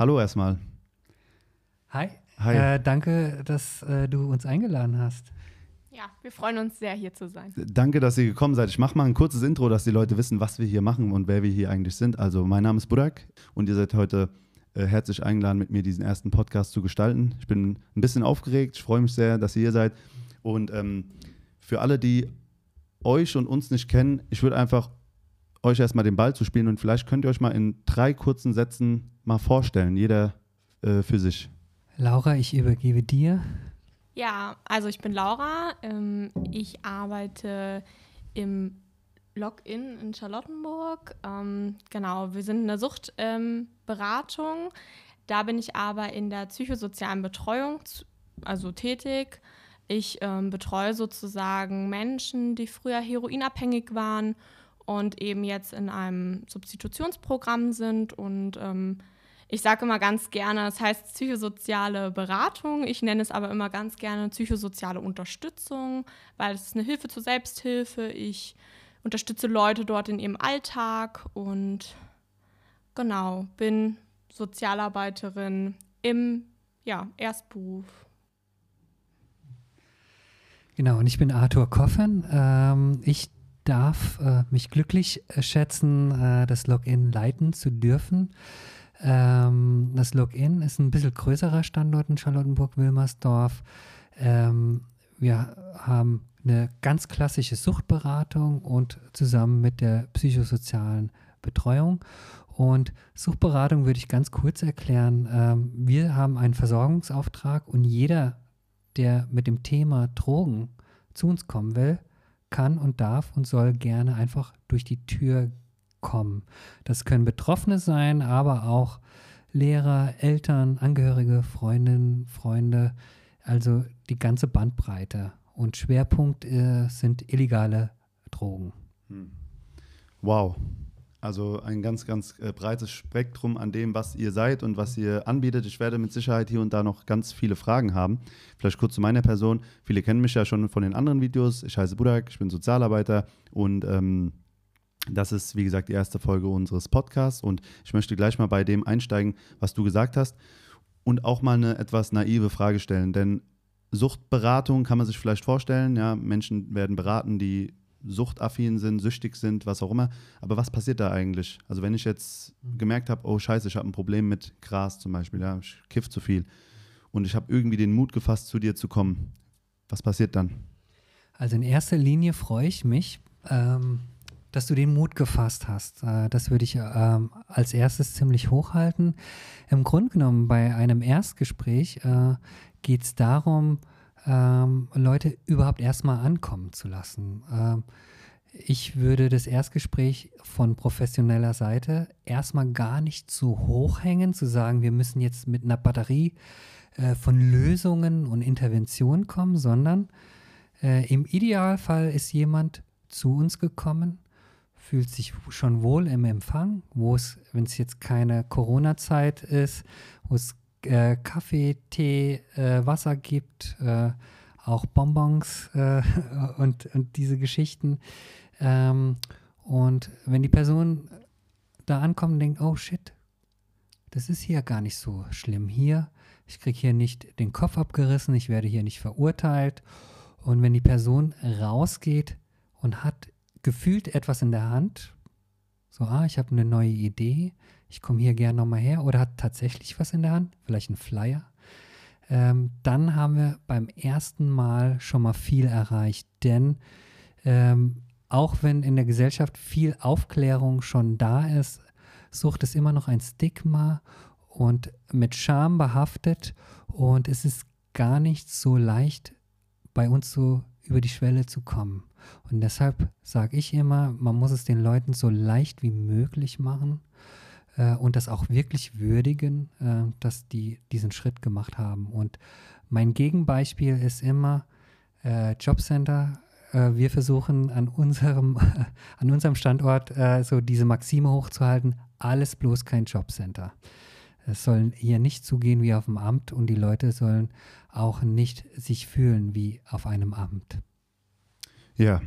Hallo erstmal. Hi. Hi. Äh, danke, dass äh, du uns eingeladen hast. Ja, wir freuen uns sehr, hier zu sein. Danke, dass ihr gekommen seid. Ich mache mal ein kurzes Intro, dass die Leute wissen, was wir hier machen und wer wir hier eigentlich sind. Also, mein Name ist Burak und ihr seid heute äh, herzlich eingeladen, mit mir diesen ersten Podcast zu gestalten. Ich bin ein bisschen aufgeregt. Ich freue mich sehr, dass ihr hier seid. Und ähm, für alle, die euch und uns nicht kennen, ich würde einfach euch erstmal den Ball zu spielen und vielleicht könnt ihr euch mal in drei kurzen Sätzen mal vorstellen, jeder äh, für sich. Laura, ich übergebe dir. Ja, also ich bin Laura. Ähm, ich arbeite im Login in Charlottenburg. Ähm, genau, wir sind in der Suchtberatung. Ähm, da bin ich aber in der psychosozialen Betreuung, also tätig. Ich ähm, betreue sozusagen Menschen, die früher heroinabhängig waren und eben jetzt in einem Substitutionsprogramm sind und ähm, ich sage immer ganz gerne, es heißt psychosoziale Beratung. Ich nenne es aber immer ganz gerne psychosoziale Unterstützung, weil es ist eine Hilfe zur Selbsthilfe. Ich unterstütze Leute dort in ihrem Alltag und genau, bin Sozialarbeiterin im ja, Erstberuf. Genau, und ich bin Arthur Koffen. Ähm, ich darf äh, mich glücklich schätzen, äh, das Login leiten zu dürfen. Ähm, das Login ist ein bisschen größerer Standort in Charlottenburg-Wilmersdorf. Ähm, wir haben eine ganz klassische Suchtberatung und zusammen mit der psychosozialen Betreuung. Und Suchtberatung würde ich ganz kurz erklären. Ähm, wir haben einen Versorgungsauftrag und jeder, der mit dem Thema Drogen zu uns kommen will, kann und darf und soll gerne einfach durch die Tür kommen. Das können Betroffene sein, aber auch Lehrer, Eltern, Angehörige, Freundinnen, Freunde, also die ganze Bandbreite. Und Schwerpunkt äh, sind illegale Drogen. Hm. Wow. Also ein ganz, ganz äh, breites Spektrum an dem, was ihr seid und was ihr anbietet. Ich werde mit Sicherheit hier und da noch ganz viele Fragen haben. Vielleicht kurz zu meiner Person. Viele kennen mich ja schon von den anderen Videos. Ich heiße Budak, ich bin Sozialarbeiter und ähm, das ist, wie gesagt, die erste Folge unseres Podcasts und ich möchte gleich mal bei dem einsteigen, was du gesagt hast und auch mal eine etwas naive Frage stellen, denn Suchtberatung kann man sich vielleicht vorstellen, ja, Menschen werden beraten, die suchtaffin sind, süchtig sind, was auch immer, aber was passiert da eigentlich? Also wenn ich jetzt mhm. gemerkt habe, oh scheiße, ich habe ein Problem mit Gras zum Beispiel, ja, ich kiff zu viel und ich habe irgendwie den Mut gefasst, zu dir zu kommen, was passiert dann? Also in erster Linie freue ich mich, ähm, dass du den Mut gefasst hast. Äh, das würde ich ähm, als erstes ziemlich hochhalten. Im Grunde genommen, bei einem Erstgespräch äh, geht es darum, ähm, Leute überhaupt erstmal ankommen zu lassen. Ähm, ich würde das Erstgespräch von professioneller Seite erstmal gar nicht zu hoch hängen, zu sagen, wir müssen jetzt mit einer Batterie äh, von Lösungen und Interventionen kommen, sondern äh, im Idealfall ist jemand zu uns gekommen, fühlt sich schon wohl im Empfang, wo es, wenn es jetzt keine Corona-Zeit ist, wo es äh, Kaffee, Tee, äh, Wasser gibt, äh, auch Bonbons äh, und, und diese Geschichten. Ähm, und wenn die Person da ankommt und denkt, oh shit, das ist hier gar nicht so schlimm hier. Ich kriege hier nicht den Kopf abgerissen, ich werde hier nicht verurteilt. Und wenn die Person rausgeht und hat gefühlt etwas in der Hand, so, ah, ich habe eine neue Idee, ich komme hier gerne nochmal her, oder hat tatsächlich was in der Hand, vielleicht ein Flyer, ähm, dann haben wir beim ersten Mal schon mal viel erreicht. Denn ähm, auch wenn in der Gesellschaft viel Aufklärung schon da ist, Sucht ist immer noch ein Stigma und mit Scham behaftet. Und es ist gar nicht so leicht, bei uns so über die Schwelle zu kommen. Und deshalb sage ich immer, man muss es den Leuten so leicht wie möglich machen äh, und das auch wirklich würdigen, äh, dass die diesen Schritt gemacht haben. Und mein Gegenbeispiel ist immer äh, Jobcenter. Äh, wir versuchen an unserem, an unserem Standort äh, so diese Maxime hochzuhalten, alles bloß kein Jobcenter. Es soll hier nicht zugehen wie auf dem Amt und die Leute sollen auch nicht sich fühlen wie auf einem Amt. Ja,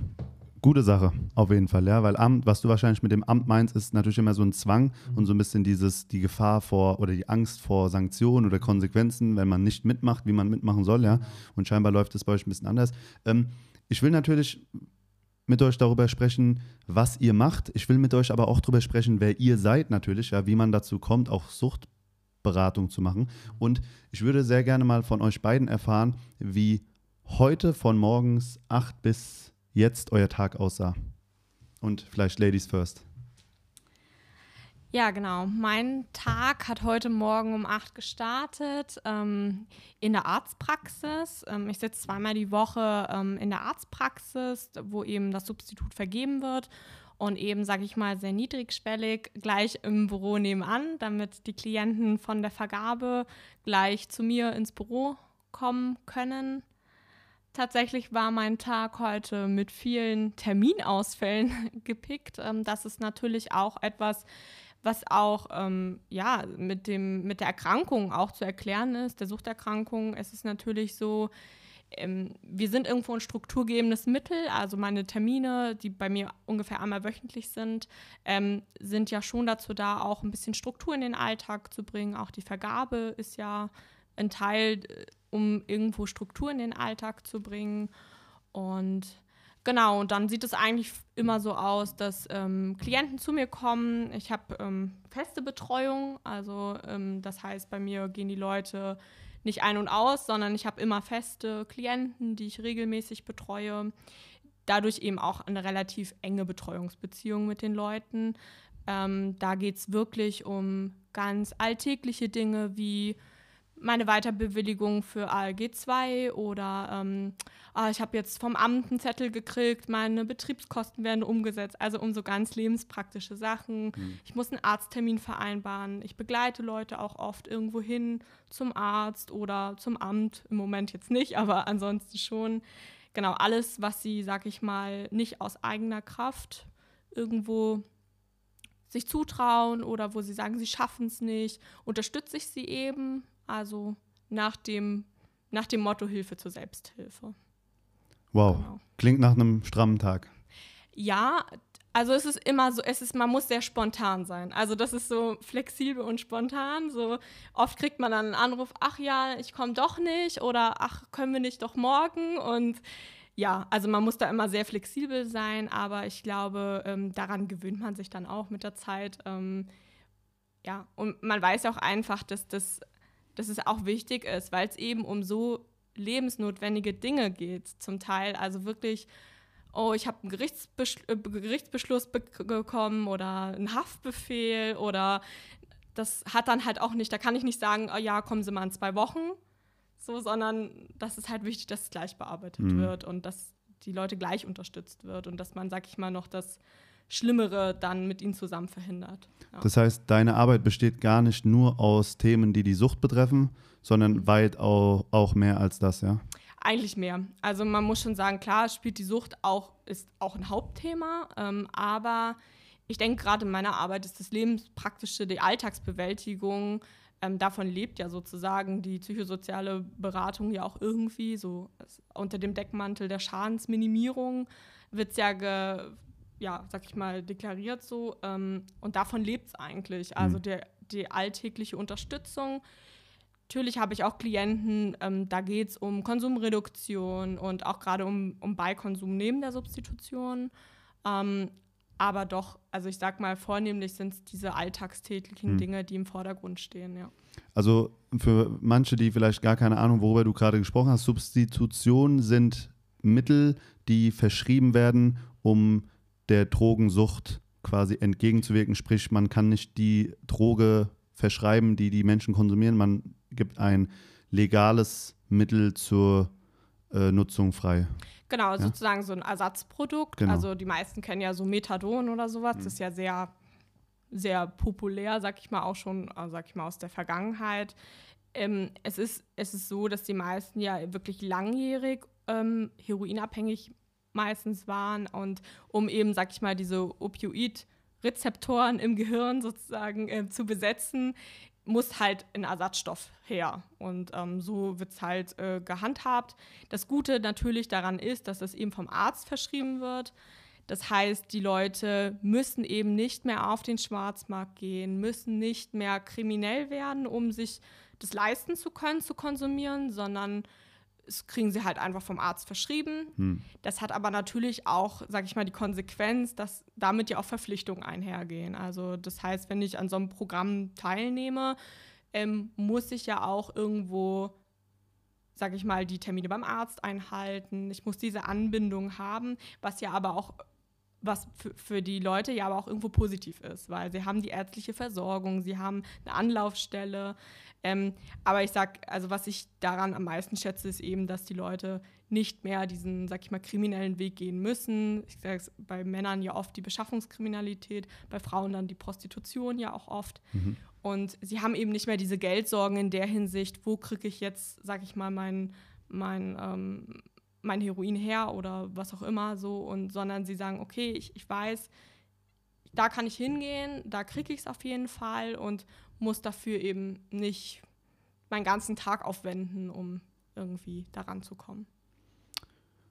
Gute Sache, auf jeden Fall, ja, weil Amt, was du wahrscheinlich mit dem Amt meinst, ist natürlich immer so ein Zwang mhm. und so ein bisschen dieses, die Gefahr vor oder die Angst vor Sanktionen oder Konsequenzen, wenn man nicht mitmacht, wie man mitmachen soll, ja. Und scheinbar läuft es bei euch ein bisschen anders. Ähm, ich will natürlich mit euch darüber sprechen, was ihr macht. Ich will mit euch aber auch darüber sprechen, wer ihr seid natürlich, ja, wie man dazu kommt, auch Suchtberatung zu machen. Und ich würde sehr gerne mal von euch beiden erfahren, wie heute von morgens 8 bis jetzt euer Tag aussah. Und vielleicht Ladies first. Ja, genau. Mein Tag hat heute Morgen um 8 gestartet ähm, in der Arztpraxis. Ähm, ich sitze zweimal die Woche ähm, in der Arztpraxis, wo eben das Substitut vergeben wird und eben, sage ich mal, sehr niedrigschwellig gleich im Büro nebenan, damit die Klienten von der Vergabe gleich zu mir ins Büro kommen können. Tatsächlich war mein Tag heute mit vielen Terminausfällen gepickt. Ähm, das ist natürlich auch etwas, was auch ähm, ja, mit, dem, mit der Erkrankung auch zu erklären ist, der Suchterkrankung. Es ist natürlich so, ähm, wir sind irgendwo ein strukturgebendes Mittel. Also meine Termine, die bei mir ungefähr einmal wöchentlich sind, ähm, sind ja schon dazu da, auch ein bisschen Struktur in den Alltag zu bringen. Auch die Vergabe ist ja ein Teil, äh, um irgendwo Struktur in den Alltag zu bringen. Und genau, und dann sieht es eigentlich immer so aus, dass ähm, Klienten zu mir kommen. Ich habe ähm, feste Betreuung, also ähm, das heißt, bei mir gehen die Leute nicht ein und aus, sondern ich habe immer feste Klienten, die ich regelmäßig betreue. Dadurch eben auch eine relativ enge Betreuungsbeziehung mit den Leuten. Ähm, da geht es wirklich um ganz alltägliche Dinge wie meine Weiterbewilligung für ALG 2 oder ähm, ah, ich habe jetzt vom Amt einen Zettel gekriegt, meine Betriebskosten werden umgesetzt, also um so ganz lebenspraktische Sachen. Mhm. Ich muss einen Arzttermin vereinbaren. Ich begleite Leute auch oft irgendwo hin zum Arzt oder zum Amt. Im Moment jetzt nicht, aber ansonsten schon. Genau, alles, was sie, sag ich mal, nicht aus eigener Kraft irgendwo sich zutrauen oder wo sie sagen, sie schaffen es nicht, unterstütze ich sie eben also nach dem, nach dem Motto Hilfe zur Selbsthilfe. Wow, genau. klingt nach einem strammen Tag. Ja, also es ist immer so, es ist, man muss sehr spontan sein. Also das ist so flexibel und spontan. So oft kriegt man dann einen Anruf, ach ja, ich komme doch nicht oder ach, können wir nicht doch morgen? Und ja, also man muss da immer sehr flexibel sein, aber ich glaube, ähm, daran gewöhnt man sich dann auch mit der Zeit. Ähm, ja, und man weiß auch einfach, dass das dass es auch wichtig ist, weil es eben um so lebensnotwendige Dinge geht, zum Teil. Also wirklich, oh, ich habe einen Gerichtsbeschl äh, Gerichtsbeschluss be bekommen oder einen Haftbefehl oder das hat dann halt auch nicht, da kann ich nicht sagen, oh ja, kommen Sie mal in zwei Wochen, so, sondern das ist halt wichtig, dass es gleich bearbeitet mhm. wird und dass die Leute gleich unterstützt wird und dass man, sag ich mal, noch das Schlimmere dann mit ihnen zusammen verhindert. Ja. Das heißt, deine Arbeit besteht gar nicht nur aus Themen, die die Sucht betreffen, sondern weit auch, auch mehr als das, ja? Eigentlich mehr. Also man muss schon sagen, klar, spielt die Sucht auch, ist auch ein Hauptthema, ähm, aber ich denke, gerade in meiner Arbeit ist das Lebenspraktische, die Alltagsbewältigung, ähm, davon lebt ja sozusagen die psychosoziale Beratung ja auch irgendwie, so unter dem Deckmantel der Schadensminimierung wird es ja ge ja, sag ich mal, deklariert so. Ähm, und davon lebt es eigentlich. Also mhm. der, die alltägliche Unterstützung. Natürlich habe ich auch Klienten, ähm, da geht es um Konsumreduktion und auch gerade um, um Beikonsum neben der Substitution. Ähm, aber doch, also ich sag mal, vornehmlich sind es diese alltagstäglichen mhm. Dinge, die im Vordergrund stehen, ja. Also für manche, die vielleicht gar keine Ahnung, worüber du gerade gesprochen hast, Substitutionen sind Mittel, die verschrieben werden, um der Drogensucht quasi entgegenzuwirken. Sprich, man kann nicht die Droge verschreiben, die die Menschen konsumieren. Man gibt ein legales Mittel zur äh, Nutzung frei. Genau, ja? sozusagen so ein Ersatzprodukt. Genau. Also die meisten kennen ja so Methadon oder sowas. Mhm. Das ist ja sehr, sehr populär, sag ich mal, auch schon, äh, sag ich mal, aus der Vergangenheit. Ähm, es, ist, es ist so, dass die meisten ja wirklich langjährig ähm, heroinabhängig meistens waren und um eben, sag ich mal, diese Opioid-Rezeptoren im Gehirn sozusagen äh, zu besetzen, muss halt ein Ersatzstoff her. Und ähm, so wird es halt äh, gehandhabt. Das Gute natürlich daran ist, dass es eben vom Arzt verschrieben wird. Das heißt, die Leute müssen eben nicht mehr auf den Schwarzmarkt gehen, müssen nicht mehr kriminell werden, um sich das leisten zu können, zu konsumieren, sondern das kriegen sie halt einfach vom Arzt verschrieben. Hm. Das hat aber natürlich auch, sage ich mal, die Konsequenz, dass damit ja auch Verpflichtungen einhergehen. Also das heißt, wenn ich an so einem Programm teilnehme, ähm, muss ich ja auch irgendwo, sage ich mal, die Termine beim Arzt einhalten. Ich muss diese Anbindung haben, was ja aber auch was für, für die Leute ja aber auch irgendwo positiv ist, weil sie haben die ärztliche Versorgung, sie haben eine Anlaufstelle. Ähm, aber ich sag, also was ich daran am meisten schätze, ist eben, dass die Leute nicht mehr diesen, sag ich mal, kriminellen Weg gehen müssen. Ich sage bei Männern ja oft die Beschaffungskriminalität, bei Frauen dann die Prostitution ja auch oft. Mhm. Und sie haben eben nicht mehr diese Geldsorgen in der Hinsicht, wo kriege ich jetzt, sag ich mal, mein, mein ähm, mein Heroin her oder was auch immer so und sondern sie sagen, okay, ich, ich weiß, da kann ich hingehen, da kriege ich es auf jeden Fall und muss dafür eben nicht meinen ganzen Tag aufwenden, um irgendwie daran zu kommen.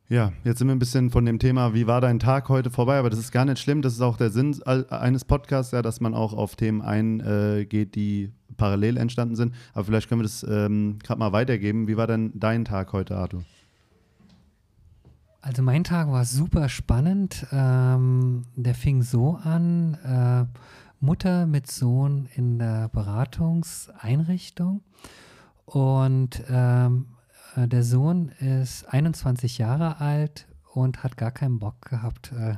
Ja, jetzt sind wir ein bisschen von dem Thema, wie war dein Tag heute vorbei, aber das ist gar nicht schlimm. Das ist auch der Sinn eines Podcasts, ja, dass man auch auf Themen eingeht, die parallel entstanden sind. Aber vielleicht können wir das ähm, gerade mal weitergeben. Wie war denn dein Tag heute, Arthur? Also mein Tag war super spannend. Ähm, der fing so an, äh, Mutter mit Sohn in der Beratungseinrichtung. Und ähm, äh, der Sohn ist 21 Jahre alt und hat gar keinen Bock gehabt. Äh,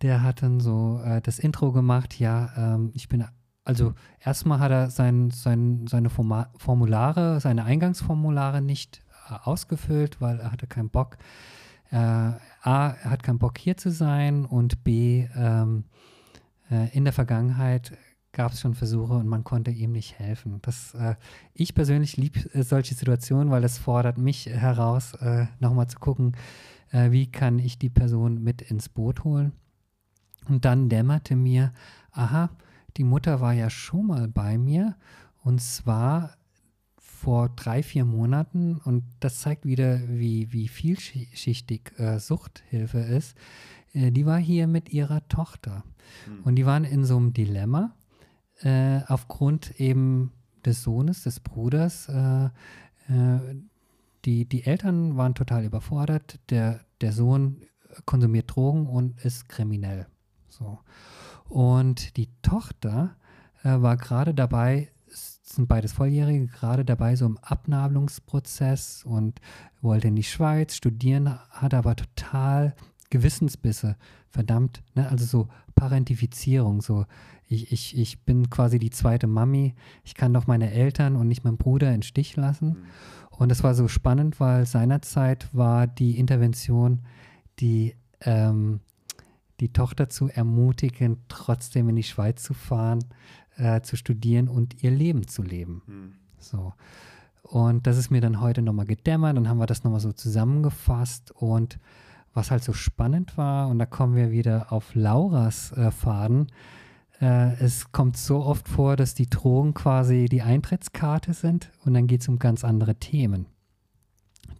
der hat dann so äh, das Intro gemacht, ja, ähm, ich bin also erstmal hat er sein, sein, seine Formulare, seine Eingangsformulare nicht ausgefüllt, weil er hatte keinen Bock äh, A, hat keinen Bock hier zu sein und B, ähm, äh, in der Vergangenheit gab es schon Versuche und man konnte ihm nicht helfen. Das, äh, ich persönlich liebe äh, solche Situationen, weil es fordert mich heraus, äh, nochmal zu gucken, äh, wie kann ich die Person mit ins Boot holen. Und dann dämmerte mir, aha, die Mutter war ja schon mal bei mir und zwar vor drei, vier Monaten, und das zeigt wieder, wie, wie vielschichtig äh, Suchthilfe ist, äh, die war hier mit ihrer Tochter. Mhm. Und die waren in so einem Dilemma äh, aufgrund eben des Sohnes, des Bruders. Äh, äh, die, die Eltern waren total überfordert. Der, der Sohn konsumiert Drogen und ist kriminell. So. Und die Tochter äh, war gerade dabei, sind beides Volljährige, gerade dabei so im Abnabelungsprozess und wollte in die Schweiz studieren, hat aber total Gewissensbisse, verdammt, ne? also so Parentifizierung, so ich, ich, ich bin quasi die zweite Mami, ich kann doch meine Eltern und nicht meinen Bruder in Stich lassen. Mhm. Und das war so spannend, weil seinerzeit war die Intervention, die ähm, die Tochter zu ermutigen, trotzdem in die Schweiz zu fahren, äh, zu studieren und ihr Leben zu leben. Mhm. So. Und das ist mir dann heute nochmal gedämmert, dann haben wir das nochmal so zusammengefasst und was halt so spannend war, und da kommen wir wieder auf Lauras äh, Faden, äh, es kommt so oft vor, dass die Drogen quasi die Eintrittskarte sind und dann geht es um ganz andere Themen.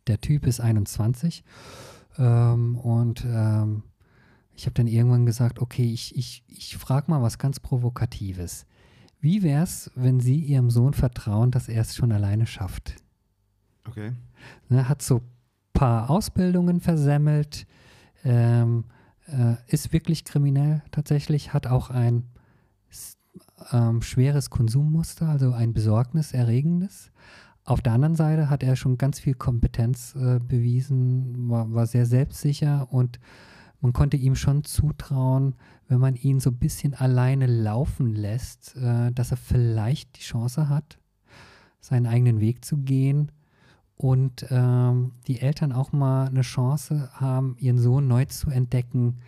Der Typ ist 21 ähm, und ähm, ich habe dann irgendwann gesagt, okay, ich, ich, ich frage mal was ganz Provokatives. Wie wäre es, wenn Sie Ihrem Sohn vertrauen, dass er es schon alleine schafft? Okay. Ne, hat so ein paar Ausbildungen versemmelt, ähm, äh, ist wirklich kriminell tatsächlich, hat auch ein ähm, schweres Konsummuster, also ein besorgniserregendes. Auf der anderen Seite hat er schon ganz viel Kompetenz äh, bewiesen, war, war sehr selbstsicher und man konnte ihm schon zutrauen, wenn man ihn so ein bisschen alleine laufen lässt, äh, dass er vielleicht die Chance hat, seinen eigenen Weg zu gehen und ähm, die Eltern auch mal eine Chance haben, ihren Sohn neu zu entdecken,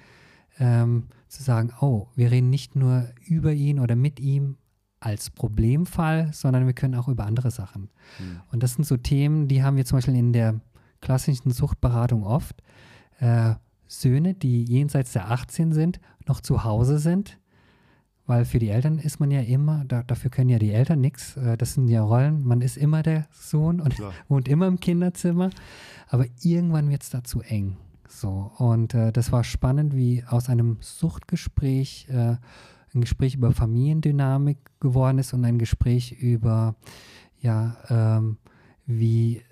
ähm, zu sagen, oh, wir reden nicht nur über ihn oder mit ihm als Problemfall, sondern wir können auch über andere Sachen. Mhm. Und das sind so Themen, die haben wir zum Beispiel in der klassischen Suchtberatung oft. Äh, Söhne, die jenseits der 18 sind, noch zu Hause sind. Weil für die Eltern ist man ja immer, da, dafür können ja die Eltern nichts. Äh, das sind ja Rollen. Man ist immer der Sohn und Klar. wohnt immer im Kinderzimmer. Aber irgendwann wird es da zu eng. So, und äh, das war spannend, wie aus einem Suchtgespräch äh, ein Gespräch über Familiendynamik geworden ist und ein Gespräch über, ja, ähm, wie,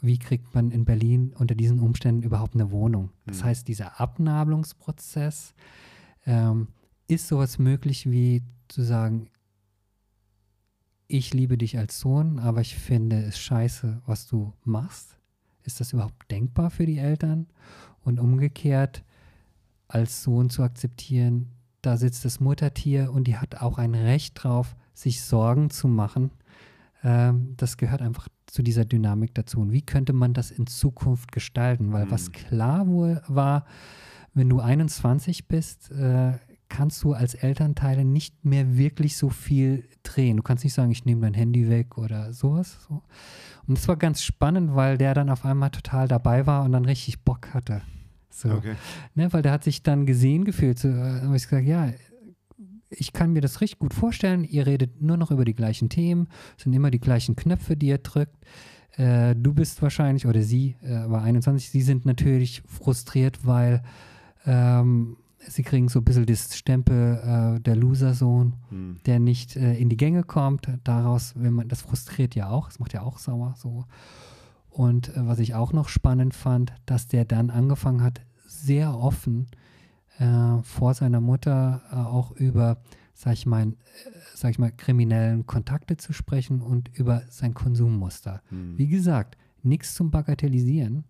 wie kriegt man in Berlin unter diesen Umständen überhaupt eine Wohnung. Das Mhm. heißt, dieser Abnabelungsprozess ähm, ist sowas möglich wie zu sagen, ich liebe dich als Sohn, aber ich finde es scheiße, was du machst. Ist das überhaupt denkbar für die Eltern? Und umgekehrt, als Sohn zu akzeptieren, da sitzt das Muttertier und die hat auch ein Recht drauf, sich Sorgen zu machen. Ähm, das gehört einfach zu dieser Dynamik dazu. Und wie könnte man das in Zukunft gestalten? Weil was Mhm. klar wohl war, wenn du 21 bist, äh, kannst du als Elternteile nicht mehr wirklich so viel drehen. Du kannst nicht sagen, ich nehme dein Handy weg oder sowas. So. Und das war ganz spannend, weil der dann auf einmal total dabei war und dann richtig Bock hatte. So. Okay. Ne, weil der hat sich dann gesehen gefühlt. So, äh, habe ich gesagt, ja, ich kann mir das richtig gut vorstellen. Ihr redet nur noch über die gleichen Themen, es sind immer die gleichen Knöpfe, die ihr drückt. Äh, du bist wahrscheinlich, oder sie äh, war 21, sie sind natürlich frustriert, weil ähm, sie kriegen so ein bisschen das Stempel äh, der Loser-Sohn, Hm. der nicht äh, in die Gänge kommt. Daraus, wenn man, das frustriert ja auch, das macht ja auch sauer so. Und äh, was ich auch noch spannend fand, dass der dann angefangen hat, sehr offen äh, vor seiner Mutter äh, auch über, sag ich mal, äh, sag ich mal, kriminellen Kontakte zu sprechen und über sein Konsummuster. Hm. Wie gesagt, nichts zum Bagatellisieren,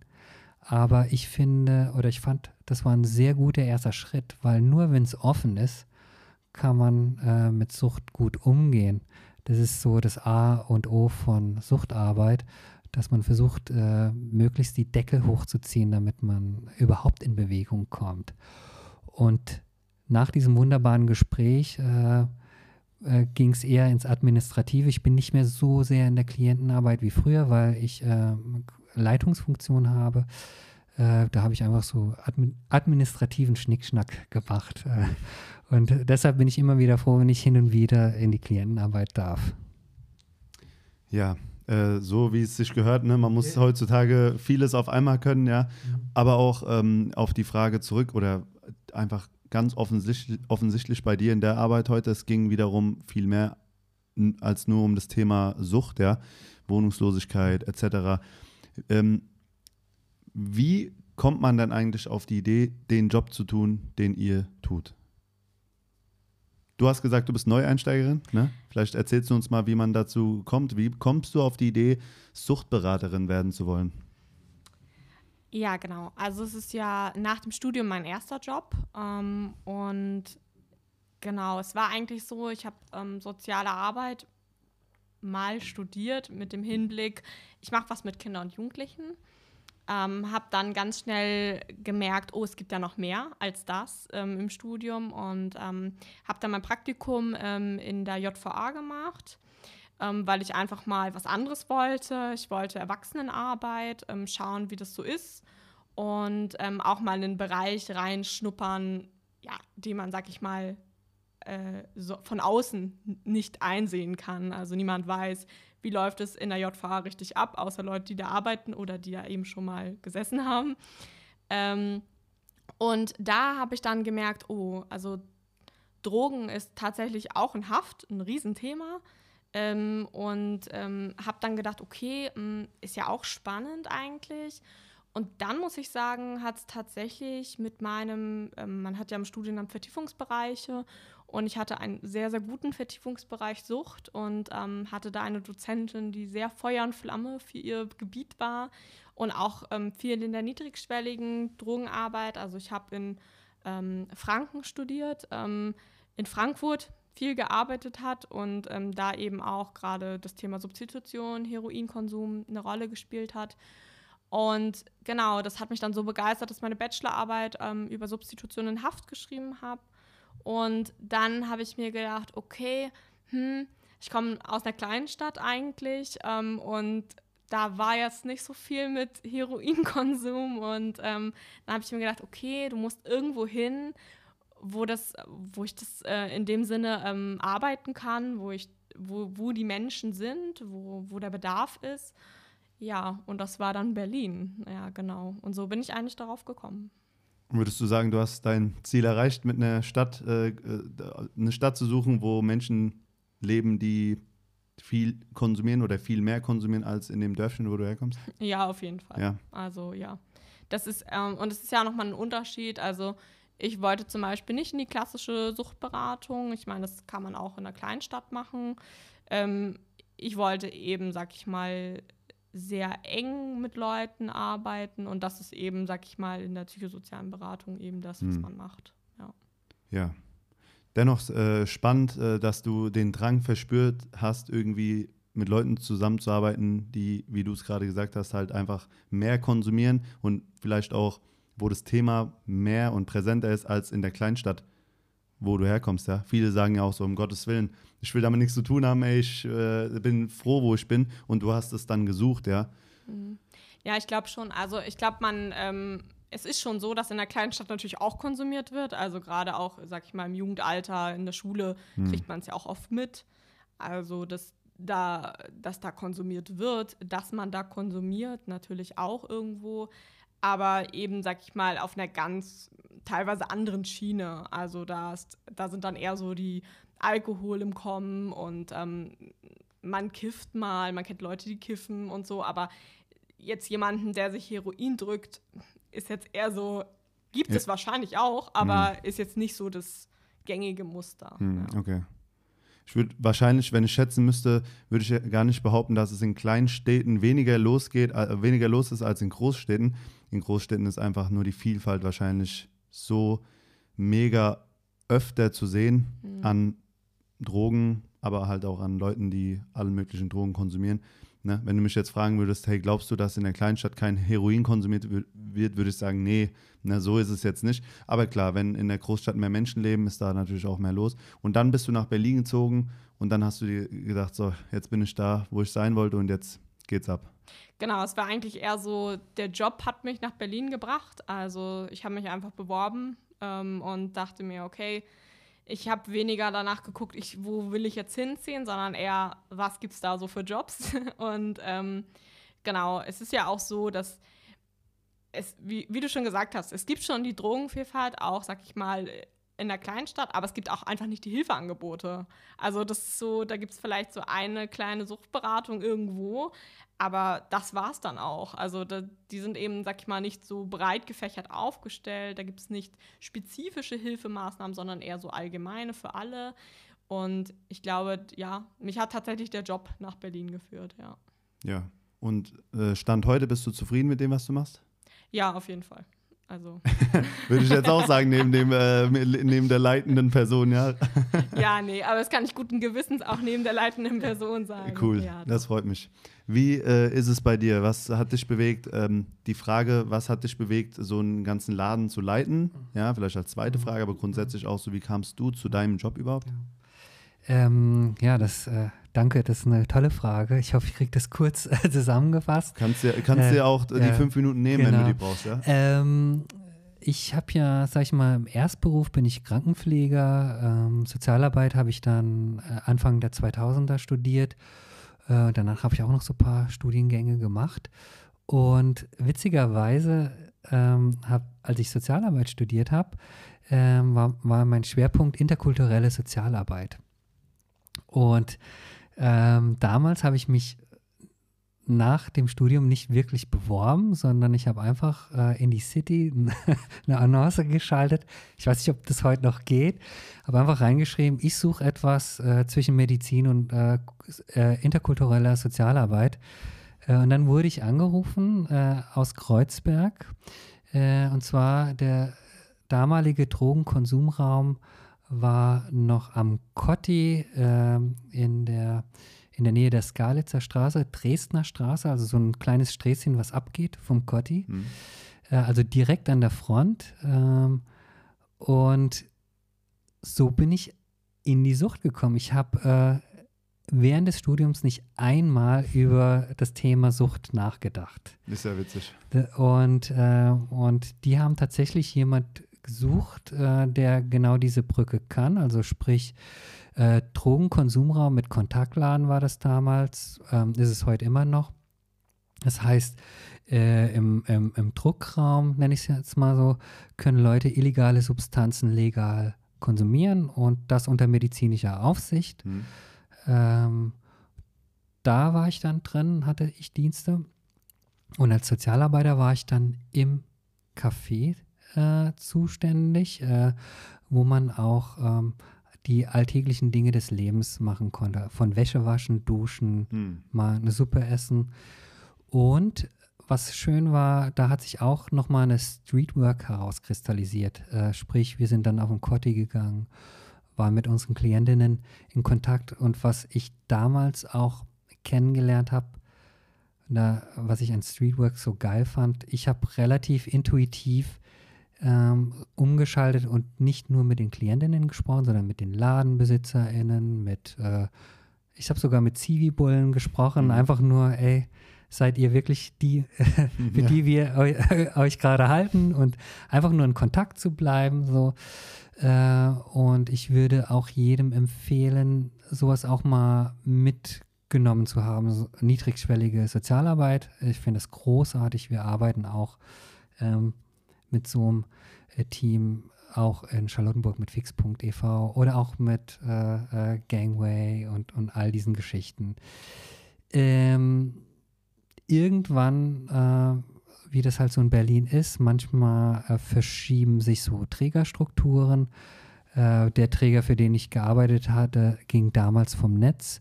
aber ich finde oder ich fand, das war ein sehr guter erster Schritt, weil nur wenn es offen ist, kann man äh, mit Sucht gut umgehen. Das ist so das A und O von Suchtarbeit, dass man versucht, äh, möglichst die Deckel hochzuziehen, damit man überhaupt in Bewegung kommt. Und nach diesem wunderbaren Gespräch äh, äh, ging es eher ins Administrative. Ich bin nicht mehr so sehr in der Klientenarbeit wie früher, weil ich äh, Leitungsfunktion habe. Äh, da habe ich einfach so admin administrativen Schnickschnack gemacht. Äh, und deshalb bin ich immer wieder froh, wenn ich hin und wieder in die Klientenarbeit darf. Ja, äh, so wie es sich gehört, ne? man muss heutzutage vieles auf einmal können, ja, aber auch ähm, auf die Frage zurück oder einfach ganz offensichtlich, offensichtlich bei dir in der Arbeit heute, es ging wiederum viel mehr als nur um das Thema Sucht, ja, Wohnungslosigkeit etc. Ähm, wie kommt man dann eigentlich auf die Idee, den Job zu tun, den ihr tut? Du hast gesagt, du bist Neueinsteigerin, ne? Vielleicht erzählst du uns mal, wie man dazu kommt. Wie kommst du auf die Idee, Suchtberaterin werden zu wollen? Ja, genau. Also es ist ja nach dem Studium mein erster Job. Ähm, und genau, es war eigentlich so, ich habe ähm, soziale Arbeit mal studiert mit dem Hinblick, ich mache was mit Kindern und Jugendlichen. Ähm, habe dann ganz schnell gemerkt, oh, es gibt ja noch mehr als das ähm, im Studium und ähm, habe dann mein Praktikum ähm, in der JVA gemacht, ähm, weil ich einfach mal was anderes wollte. Ich wollte Erwachsenenarbeit, ähm, schauen, wie das so ist und ähm, auch mal in einen Bereich reinschnuppern, ja, den man, sag ich mal, äh, so von außen nicht einsehen kann. Also niemand weiß, wie läuft es in der JVA richtig ab, außer Leute, die da arbeiten oder die da eben schon mal gesessen haben. Ähm, und da habe ich dann gemerkt, oh, also Drogen ist tatsächlich auch in Haft ein Riesenthema. Ähm, und ähm, habe dann gedacht, okay, mh, ist ja auch spannend eigentlich. Und dann muss ich sagen, hat es tatsächlich mit meinem, ähm, man hat ja im Studiengang Vertiefungsbereiche und ich hatte einen sehr, sehr guten Vertiefungsbereich Sucht und ähm, hatte da eine Dozentin, die sehr Feuer und Flamme für ihr Gebiet war und auch ähm, viel in der niedrigschwelligen Drogenarbeit. Also ich habe in ähm, Franken studiert, ähm, in Frankfurt viel gearbeitet hat und ähm, da eben auch gerade das Thema Substitution, Heroinkonsum eine Rolle gespielt hat. Und genau, das hat mich dann so begeistert, dass ich meine Bachelorarbeit ähm, über Substitution in Haft geschrieben habe. Und dann habe ich mir gedacht, okay, hm, ich komme aus einer kleinen Stadt eigentlich ähm, und da war jetzt nicht so viel mit Heroinkonsum und ähm, dann habe ich mir gedacht, okay, du musst irgendwo hin, wo das, wo ich das äh, in dem Sinne ähm, arbeiten kann, wo ich, wo, wo die Menschen sind, wo, wo der Bedarf ist. Ja, und das war dann Berlin. Ja, genau. Und so bin ich eigentlich darauf gekommen. Würdest du sagen, du hast dein Ziel erreicht, mit einer Stadt, äh, äh, eine Stadt zu suchen, wo Menschen leben, die viel konsumieren oder viel mehr konsumieren als in dem Dörfchen, wo du herkommst? Ja, auf jeden Fall. Ja. Also ja. Das ist, ähm, und es ist ja nochmal ein Unterschied. Also ich wollte zum Beispiel nicht in die klassische Suchtberatung. Ich meine, das kann man auch in einer Kleinstadt machen. Ähm, ich wollte eben, sag ich mal, sehr eng mit Leuten arbeiten und das ist eben, sag ich mal, in der psychosozialen Beratung eben das, was Hm. man macht. Ja. Ja. Dennoch äh, spannend, äh, dass du den Drang verspürt hast, irgendwie mit Leuten zusammenzuarbeiten, die, wie du es gerade gesagt hast, halt einfach mehr konsumieren und vielleicht auch, wo das Thema mehr und präsenter ist als in der Kleinstadt, wo du herkommst. Ja? Viele sagen ja auch so, um Gottes Willen, ich will damit nichts zu tun haben, ey, ich äh, bin froh, wo ich bin und du hast es dann gesucht, ja. Mhm. Ja, ich glaube schon. Also ich glaube, man, ähm, es ist schon so, dass in der Kleinstadt natürlich auch konsumiert wird. Also gerade auch, sag ich mal, im Jugendalter, in der Schule Hm. kriegt man es ja auch oft mit. Also dass da, dass da konsumiert wird, dass man da konsumiert, natürlich auch irgendwo. Aber eben, sag ich mal, auf einer ganz teilweise anderen Schiene. Also da, ist, da sind dann eher so die Alkohol im Kommen und ähm, man kifft mal, man kennt Leute, die kiffen und so, aber jetzt jemanden, der sich Heroin drückt, ist jetzt eher so, gibt Ja. es wahrscheinlich auch, aber ist jetzt nicht so das gängige Muster. Hm, ja. Okay. Ich würde wahrscheinlich, wenn ich schätzen müsste, würde ich gar nicht behaupten, dass es in kleinen Städten weniger losgeht, äh, weniger los ist als in Großstädten. In Großstädten ist einfach nur die Vielfalt wahrscheinlich so mega öfter zu sehen Mhm. an Drogen, aber halt auch an Leuten, die alle möglichen Drogen konsumieren. Ne? Wenn du mich jetzt fragen würdest, hey, glaubst du, dass in der Kleinstadt kein Heroin konsumiert wird, würde ich sagen, nee, na, so ist es jetzt nicht. Aber klar, wenn in der Großstadt mehr Menschen leben, ist da natürlich auch mehr los. Und dann bist du nach Berlin gezogen und dann hast du dir gedacht, so, jetzt bin ich da, wo ich sein wollte und jetzt geht's ab. Genau, es war eigentlich eher so, der Job hat mich nach Berlin gebracht. Also ich habe mich einfach beworben ähm, und dachte mir, okay, ich habe weniger danach geguckt, ich, wo will ich jetzt hinziehen, sondern eher, was gibt es da so für Jobs? Und ähm, genau, es ist ja auch so, dass es, wie, wie du schon gesagt hast, es gibt schon die Drogenvielfalt auch, sag ich mal, in der Kleinstadt, aber es gibt auch einfach nicht die Hilfeangebote. Also das ist so, da gibt es vielleicht so eine kleine Suchtberatung irgendwo, aber das war es dann auch. Also da, die sind eben, sag ich mal, nicht so breit gefächert aufgestellt. Da gibt es nicht spezifische Hilfemaßnahmen, sondern eher so allgemeine für alle. Und ich glaube, ja, mich hat tatsächlich der Job nach Berlin geführt, ja. Ja. Und äh, Stand heute, bist du zufrieden mit dem, was du machst? Ja, auf jeden Fall. Also, Würde ich jetzt auch sagen, neben, dem, äh, neben der leitenden Person, ja. ja, nee, aber das kann ich guten Gewissens auch neben der leitenden Person sagen. Cool, Ja, das freut mich. Wie äh, ist es bei dir? Was hat dich bewegt? Ähm, die Frage, was hat dich bewegt, so einen ganzen Laden zu leiten? Ja, vielleicht als zweite Frage, aber grundsätzlich auch so, wie kamst du zu deinem Job überhaupt? Ähm, ja, das, äh, danke, das ist eine tolle Frage. Ich hoffe, ich kriege das kurz äh, zusammengefasst. Kannst dir, kannst Äh, dir auch äh, die ja, fünf Minuten nehmen, wenn genau. du die brauchst, ja? Ähm, ich habe ja, sag ich mal, im Erstberuf bin ich Krankenpfleger. Ähm, Sozialarbeit habe ich dann äh, Anfang der 2000er studiert. Äh, danach habe ich auch noch so ein paar Studiengänge gemacht. Und witzigerweise, ähm, hab, als ich Sozialarbeit studiert habe, ähm, war, war mein Schwerpunkt interkulturelle Sozialarbeit. Und ähm, damals habe ich mich nach dem Studium nicht wirklich beworben, sondern ich habe einfach äh, in die City eine Annonce geschaltet. Ich weiß nicht, ob das heute noch geht, aber einfach reingeschrieben, ich suche etwas äh, zwischen Medizin und äh, äh, interkultureller Sozialarbeit. Äh, und dann wurde ich angerufen äh, aus Kreuzberg. Und zwar der damalige Drogenkonsumraum war noch am Kotti ähm, in der in der Nähe der Skalitzer Straße, Dresdner Straße, also so ein kleines Sträßchen, was abgeht vom Kotti. Hm. Äh, also direkt an der Front. Ähm, und so bin ich in die Sucht gekommen. Ich habe äh, während des Studiums nicht einmal über das Thema Sucht nachgedacht. Ist ja witzig. Und, äh, und die haben tatsächlich jemand gesucht, äh, der genau diese Brücke kann. Also sprich, äh, Drogenkonsumraum mit Kontaktladen war das damals, ähm, ist es heute immer noch. Das heißt, äh, im, im, im Druckraum, nenne ich es jetzt mal so, können Leute illegale Substanzen legal konsumieren und das unter medizinischer Aufsicht. Hm. Ähm, da war ich dann drin, hatte ich Dienste. Und als Sozialarbeiter war ich dann im Café äh, zuständig, äh, wo man auch ähm, die alltäglichen Dinge des Lebens machen konnte. Von Wäsche waschen, duschen, Hm. mal eine Suppe essen. Und was schön war, da hat sich auch nochmal eine Streetwork herauskristallisiert. Äh, sprich, wir sind dann auf den Kotti gegangen, waren mit unseren Klientinnen in Kontakt. Und was ich damals auch kennengelernt habe, was ich an Streetwork so geil fand, ich habe relativ intuitiv ähm, umgeschaltet und nicht nur mit den Klientinnen gesprochen, sondern mit den LadenbesitzerInnen, mit, äh, ich habe sogar mit Zivi-Bullen gesprochen, Mhm. einfach nur, ey, seid ihr wirklich die, für Ja. die wir eu euch gerade halten und einfach nur in Kontakt zu bleiben, so. Äh, und ich würde auch jedem empfehlen, sowas auch mal mitgenommen zu haben, so niedrigschwellige Sozialarbeit. Ich finde das großartig. Wir arbeiten auch ähm, mit so einem äh, Team auch in Charlottenburg mit fix.ev oder auch mit äh, äh, Gangway und, und all diesen Geschichten. Ähm, irgendwann, äh, wie das halt so in Berlin ist, manchmal äh, verschieben sich so Trägerstrukturen. Äh, der Träger, für den ich gearbeitet hatte, ging damals vom Netz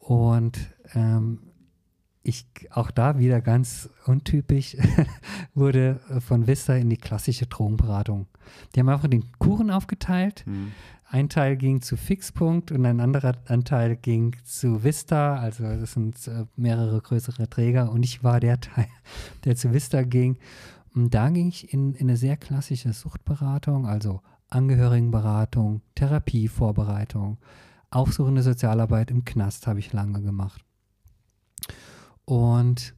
und ähm, ich auch da wieder ganz untypisch wurde äh, von Vista in die klassische Drogenberatung. Die haben einfach den Kuchen aufgeteilt. Hm. Ein Teil ging zu Fixpunkt und ein anderer Anteil ging zu Vista. Also das sind äh, mehrere größere Träger und ich war der Teil, der zu Vista ging. Und da ging ich in, in eine sehr klassische Suchtberatung, also Angehörigenberatung, Therapievorbereitung, aufsuchende Sozialarbeit im Knast habe ich lange gemacht. Und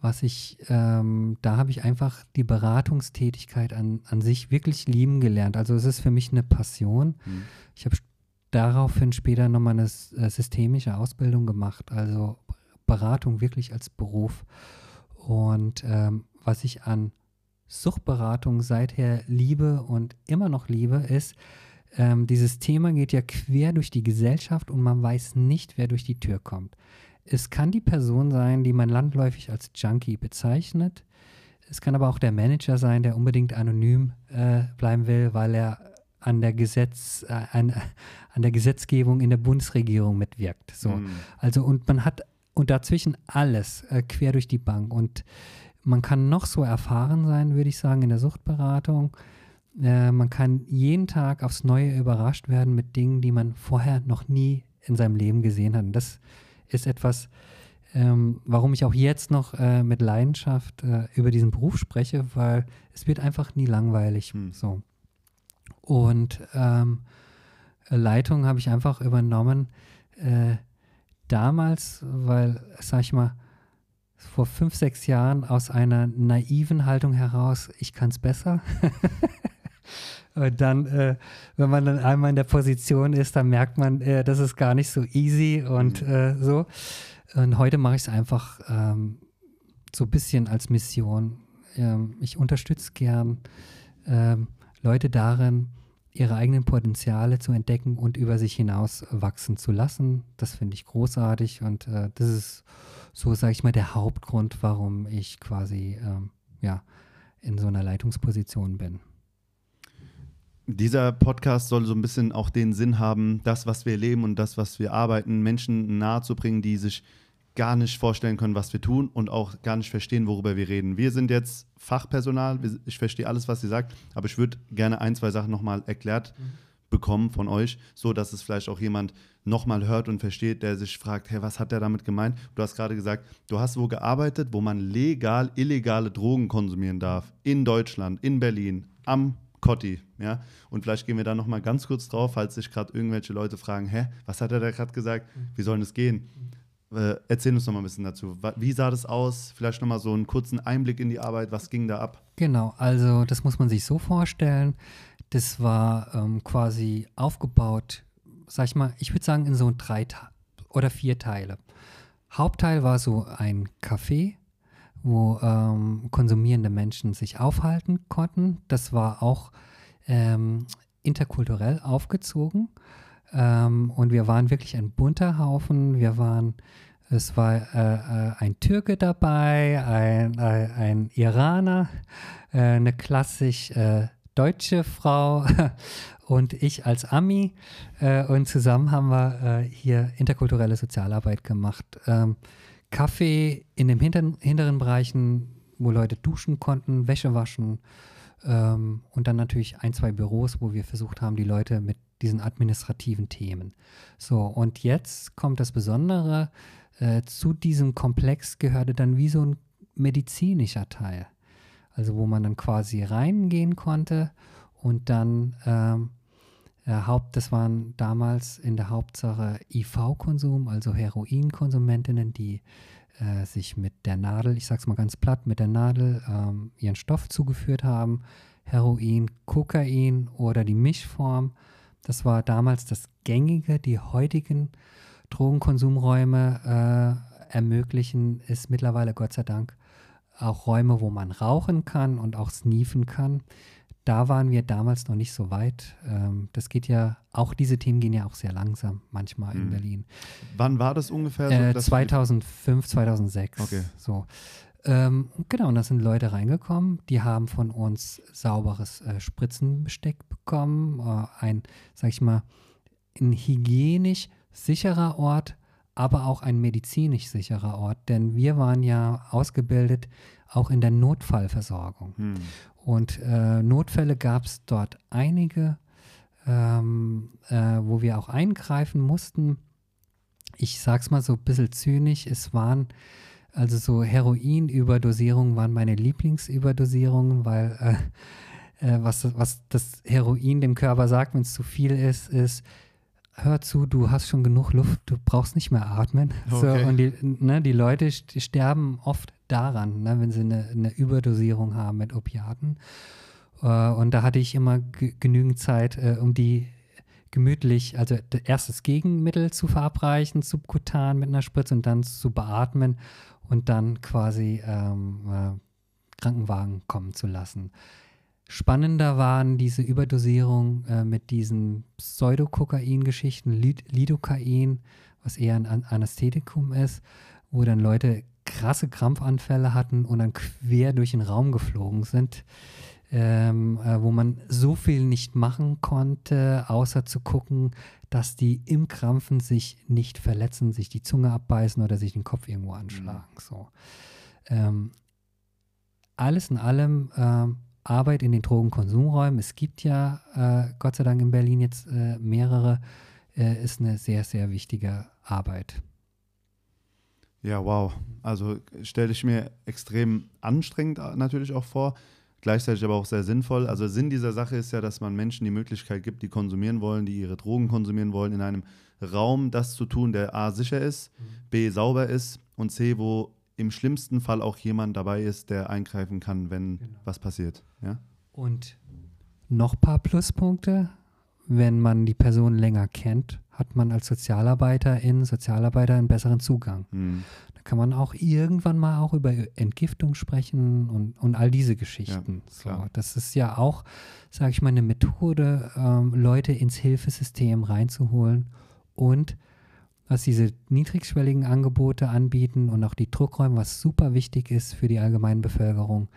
was ich, ähm, da habe ich einfach die Beratungstätigkeit an, an sich wirklich lieben gelernt. Also es ist für mich eine Passion. Hm. Ich habe daraufhin später nochmal eine äh, systemische Ausbildung gemacht, also Beratung wirklich als Beruf. Und ähm, was ich an Suchtberatung seither liebe und immer noch liebe, ist, ähm, dieses Thema geht ja quer durch die Gesellschaft und man weiß nicht, wer durch die Tür kommt. Es kann die Person sein, die man landläufig als Junkie bezeichnet. Es kann aber auch der Manager sein, der unbedingt anonym äh, bleiben will, weil er an der, Gesetz, äh, an, an der Gesetzgebung in der Bundesregierung mitwirkt. So. Hm. Also und man hat und dazwischen alles äh, quer durch die Bank. Und man kann noch so erfahren sein, würde ich sagen, in der Suchtberatung. Äh, man kann jeden Tag aufs Neue überrascht werden mit Dingen, die man vorher noch nie in seinem Leben gesehen hat. Und das ist etwas, ähm, warum ich auch jetzt noch äh, mit Leidenschaft äh, über diesen Beruf spreche, weil es wird einfach nie langweilig. Hm. So. Und ähm, Leitung habe ich einfach übernommen äh, damals, weil, sag ich mal, vor fünf, sechs Jahren aus einer naiven Haltung heraus, ich kann es besser. Und dann, äh, wenn man dann einmal in der Position ist, dann merkt man, äh, das ist gar nicht so easy und Mhm. äh, so. Und heute mache ich es einfach ähm, so ein bisschen als Mission. Ähm, ich unterstütze gern ähm, Leute darin, ihre eigenen Potenziale zu entdecken und über sich hinaus wachsen zu lassen. Das finde ich großartig und äh, das ist so, sage ich mal, der Hauptgrund, warum ich quasi ähm, ja, in so einer Leitungsposition bin. Dieser Podcast soll so ein bisschen auch den Sinn haben, das, was wir leben und das, was wir arbeiten, Menschen nahezubringen, die sich gar nicht vorstellen können, was wir tun und auch gar nicht verstehen, worüber wir reden. Wir sind jetzt Fachpersonal, ich verstehe alles, was ihr sagt, aber ich würde gerne ein, zwei Sachen nochmal erklärt bekommen von euch, so dass es vielleicht auch jemand nochmal hört und versteht, der sich fragt, hey, was hat der damit gemeint? Du hast gerade gesagt, du hast wo gearbeitet, wo man legal illegale Drogen konsumieren darf, in Deutschland, in Berlin, am Cotti, ja? Und vielleicht gehen wir da nochmal ganz kurz drauf, falls sich gerade irgendwelche Leute fragen, hä, was hat er da gerade gesagt? Wie soll das gehen? Äh, erzähl uns noch mal ein bisschen dazu. Wie sah das aus? Vielleicht noch mal so einen kurzen Einblick in die Arbeit. Was ging da ab? Genau, also das muss man sich so vorstellen. Das war ähm, quasi aufgebaut, sag ich mal, ich würde sagen in so drei oder vier Teile. Hauptteil war so ein Café, wo ähm, konsumierende Menschen sich aufhalten konnten. Das war auch ähm, interkulturell aufgezogen. Ähm, und wir waren wirklich ein bunter Haufen. Wir waren, es war äh, äh, ein Türke dabei, ein, äh, ein Iraner, äh, eine klassisch äh, deutsche Frau und ich als Ami. Äh, und zusammen haben wir hier interkulturelle Sozialarbeit gemacht. Kaffee in den hinteren, hinteren Bereichen, wo Leute duschen konnten, Wäsche waschen. Ähm, und dann natürlich ein, zwei Büros, wo wir versucht haben, die Leute mit diesen administrativen Themen. So, und jetzt kommt das Besondere. Äh, zu diesem Komplex gehörte dann wie so ein medizinischer Teil. Also wo man dann quasi reingehen konnte und dann ähm, äh, Haupt, das waren damals in der Hauptsache IV-Konsum, also Heroinkonsumentinnen, die äh, sich mit der Nadel, ich sag's mal ganz platt, mit der Nadel ähm, ihren Stoff zugeführt haben. Heroin, Kokain oder die Mischform. Das war damals das Gängige. Die heutigen Drogenkonsumräume äh, ermöglichen es mittlerweile, Gott sei Dank, auch Räume, wo man rauchen kann und auch sniefen kann da waren wir damals noch nicht so weit. Ähm, das geht ja, auch diese Themen gehen ja auch sehr langsam manchmal mhm. in Berlin. Wann war das ungefähr? So, äh, 2005, 2006. Okay. So. Ähm, genau, und da sind Leute reingekommen, die haben von uns sauberes äh, Spritzenbesteck bekommen, äh, ein, sag ich mal, ein hygienisch sicherer Ort, aber auch ein medizinisch sicherer Ort, denn wir waren ja ausgebildet auch in der Notfallversorgung. Hm. Und äh, Notfälle gab es dort einige, ähm, äh, wo wir auch eingreifen mussten. Ich sag's mal so ein bisschen zynisch, es waren also so Heroinüberdosierungen waren meine Lieblingsüberdosierungen, weil äh, äh, was, was das Heroin dem Körper sagt, wenn es zu viel ist, ist, hör zu, du hast schon genug Luft, du brauchst nicht mehr atmen. Okay. So, und die, ne, die Leute sterben oft daran, ne, wenn sie eine, eine, Überdosierung haben mit Opiaten. Äh, und da hatte ich immer genügend Zeit, äh, um die gemütlich, also erst das Gegenmittel zu verabreichen, subkutan mit einer Spritze und dann zu beatmen und dann quasi ähm, äh, Krankenwagen kommen zu lassen. Spannender waren diese Überdosierung äh, mit diesen Pseudokokain-Geschichten, Lidocain, was eher ein Anästhetikum ist, wo dann Leute krasse Krampfanfälle hatten und dann quer durch den Raum geflogen sind, ähm, äh, wo man so viel nicht machen konnte, außer zu gucken, dass die im Krampfen sich nicht verletzen, sich die Zunge abbeißen oder sich den Kopf irgendwo anschlagen. Mhm. So. Ähm, alles in allem ähm, Arbeit in den Drogenkonsumräumen, es gibt ja äh, Gott sei Dank in Berlin jetzt äh, mehrere, äh, ist eine sehr, sehr wichtige Arbeit. Ja, wow. Also stelle ich mir extrem anstrengend äh, natürlich auch vor, gleichzeitig aber auch sehr sinnvoll. Also Sinn dieser Sache ist ja, dass man Menschen die Möglichkeit gibt, die konsumieren wollen, die ihre Drogen konsumieren wollen, in einem Raum das zu tun, der A sicher ist, mhm. B sauber ist und C, wo im schlimmsten Fall auch jemand dabei ist, der eingreifen kann, wenn genau. was passiert. Ja? Und noch ein paar Pluspunkte. Wenn man die Person länger kennt, hat man als Sozialarbeiterin, Sozialarbeiter einen besseren Zugang. Mhm. Da kann man auch irgendwann mal auch über Entgiftung sprechen und, und all diese Geschichten. Ja, so, das ist ja auch, sage ich mal, eine Methode, ähm, Leute ins Hilfesystem reinzuholen und was diese niedrigschwelligen Angebote anbieten und auch die Druckräume, was super wichtig ist für die allgemeine Bevölkerung.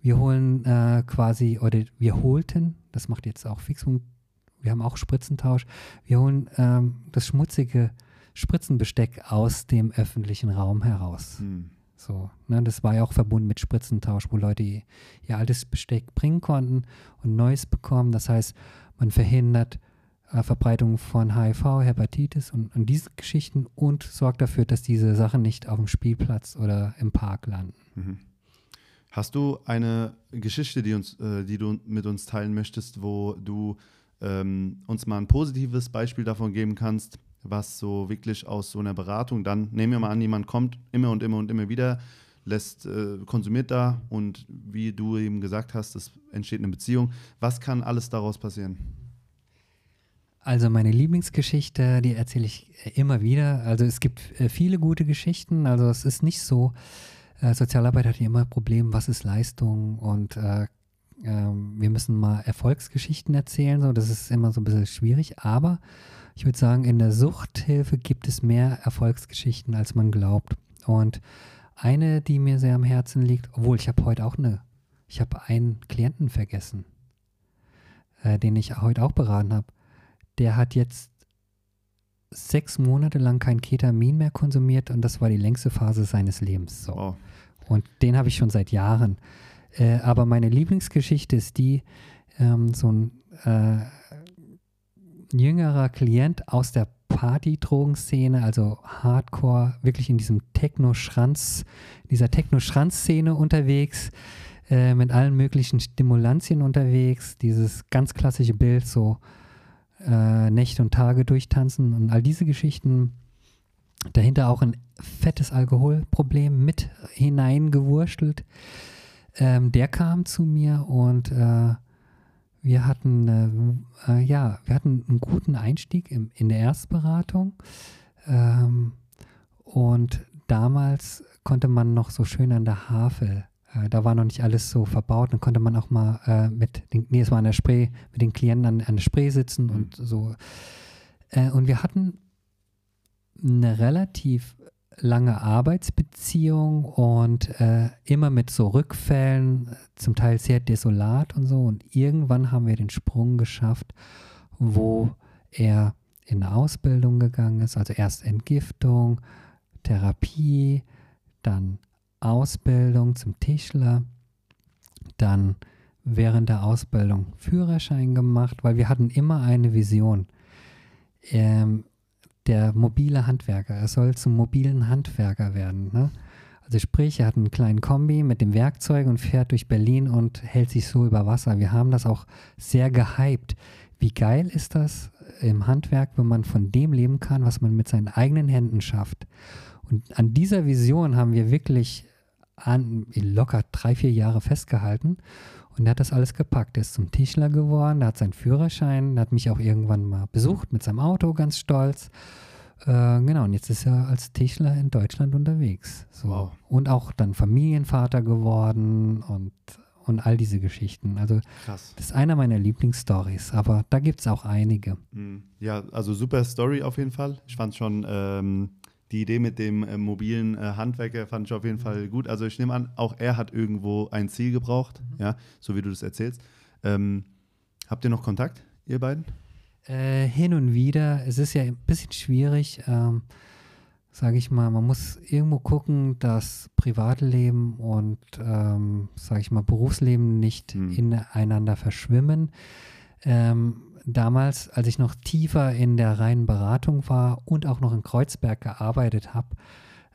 Wir holen äh, quasi, oder wir holten, das macht jetzt auch Fixum, wir haben auch Spritzentausch, wir holen ähm, das schmutzige Spritzenbesteck aus dem öffentlichen Raum heraus. Hm. So, ne, das war ja auch verbunden mit Spritzentausch, wo Leute ihr, ihr altes Besteck bringen konnten und neues bekommen. Das heißt, man verhindert äh, Verbreitung von HIV, Hepatitis und, und diese Geschichten und sorgt dafür, dass diese Sachen nicht auf dem Spielplatz oder im Park landen. Mhm. Hast du eine Geschichte, die, uns, äh, die du mit uns teilen möchtest, wo du ähm, uns mal ein positives Beispiel davon geben kannst, was so wirklich aus so einer Beratung dann, nehmen wir mal an, jemand kommt immer und immer und immer wieder, lässt, äh, konsumiert da und wie du eben gesagt hast, es entsteht eine Beziehung. Was kann alles daraus passieren? Also meine Lieblingsgeschichte, die erzähle ich äh, immer wieder. Also es gibt äh, viele gute Geschichten. Also es ist nicht so, äh, Sozialarbeit hat ja immer ein Problem, was ist Leistung und äh, ähm, wir müssen mal Erfolgsgeschichten erzählen. So, das ist immer so ein bisschen schwierig. Aber ich würde sagen, in der Suchthilfe gibt es mehr Erfolgsgeschichten, als man glaubt. Und eine, die mir sehr am Herzen liegt, obwohl ich habe heute auch eine, ich habe einen Klienten vergessen, äh, den ich heute auch beraten habe. Der hat jetzt sechs Monate lang kein Ketamin mehr konsumiert und das war die längste Phase seines Lebens. So. Wow. Und den habe ich schon seit Jahren. Äh, aber meine Lieblingsgeschichte ist die, ähm, so ein äh, jüngerer Klient aus der Party-Drogenszene, also Hardcore, wirklich in diesem Techno-Schranz, dieser Techno-Schranz-Szene unterwegs, äh, mit allen möglichen Stimulantien unterwegs, dieses ganz klassische Bild, so äh, Nächte und Tage durchtanzen und all diese Geschichten. Dahinter auch ein fettes Alkoholproblem mit hineingewurstelt. Ähm, der kam zu mir und äh, wir hatten, äh, äh, ja, wir hatten einen guten Einstieg im, in der Erstberatung. Ähm, und damals konnte man noch so schön an der Havel, äh, da war noch nicht alles so verbaut, dann konnte man auch mal äh, mit den, nee, es war an der Spree, mit den Klienten an, an der Spree sitzen mhm. und so. Äh, und wir hatten eine relativ lange Arbeitsbeziehung und äh, immer mit so Rückfällen, zum Teil sehr desolat und so. Und irgendwann haben wir den Sprung geschafft, wo er in eine Ausbildung gegangen ist, also erst Entgiftung, Therapie, dann Ausbildung zum Tischler, dann während der Ausbildung Führerschein gemacht, weil wir hatten immer eine Vision. Ähm, der mobile Handwerker. Er soll zum mobilen Handwerker werden. Ne? Also sprich, er hat einen kleinen Kombi mit dem Werkzeug und fährt durch Berlin und hält sich so über Wasser. Wir haben das auch sehr gehypt. Wie geil ist das im Handwerk, wenn man von dem leben kann, was man mit seinen eigenen Händen schafft? Und an dieser Vision haben wir wirklich an, locker drei, vier Jahre festgehalten. Und er hat das alles gepackt. Er ist zum Tischler geworden, er hat seinen Führerschein, er hat mich auch irgendwann mal besucht mit seinem Auto, ganz stolz. Äh, genau, und jetzt ist er als Tischler in Deutschland unterwegs. So. Wow. Und auch dann Familienvater geworden und, und all diese Geschichten. Also Krass. das ist einer meiner Lieblingsstories, aber da gibt es auch einige. Hm. Ja, also super Story auf jeden Fall. Ich fand schon ähm, die Idee mit dem äh, mobilen äh, Handwerker fand ich auf jeden Fall gut. Also ich nehme an, auch er hat irgendwo ein Ziel gebraucht, mhm. ja, so wie du das erzählst. Ähm, habt ihr noch Kontakt, ihr beiden? Äh, hin und wieder. Es ist ja ein bisschen schwierig, ähm, sage ich mal. Man muss irgendwo gucken, dass Privatleben und, ähm, sage ich mal, Berufsleben nicht mhm. ineinander verschwimmen. Ähm, damals, als ich noch tiefer in der reinen Beratung war und auch noch in Kreuzberg gearbeitet habe,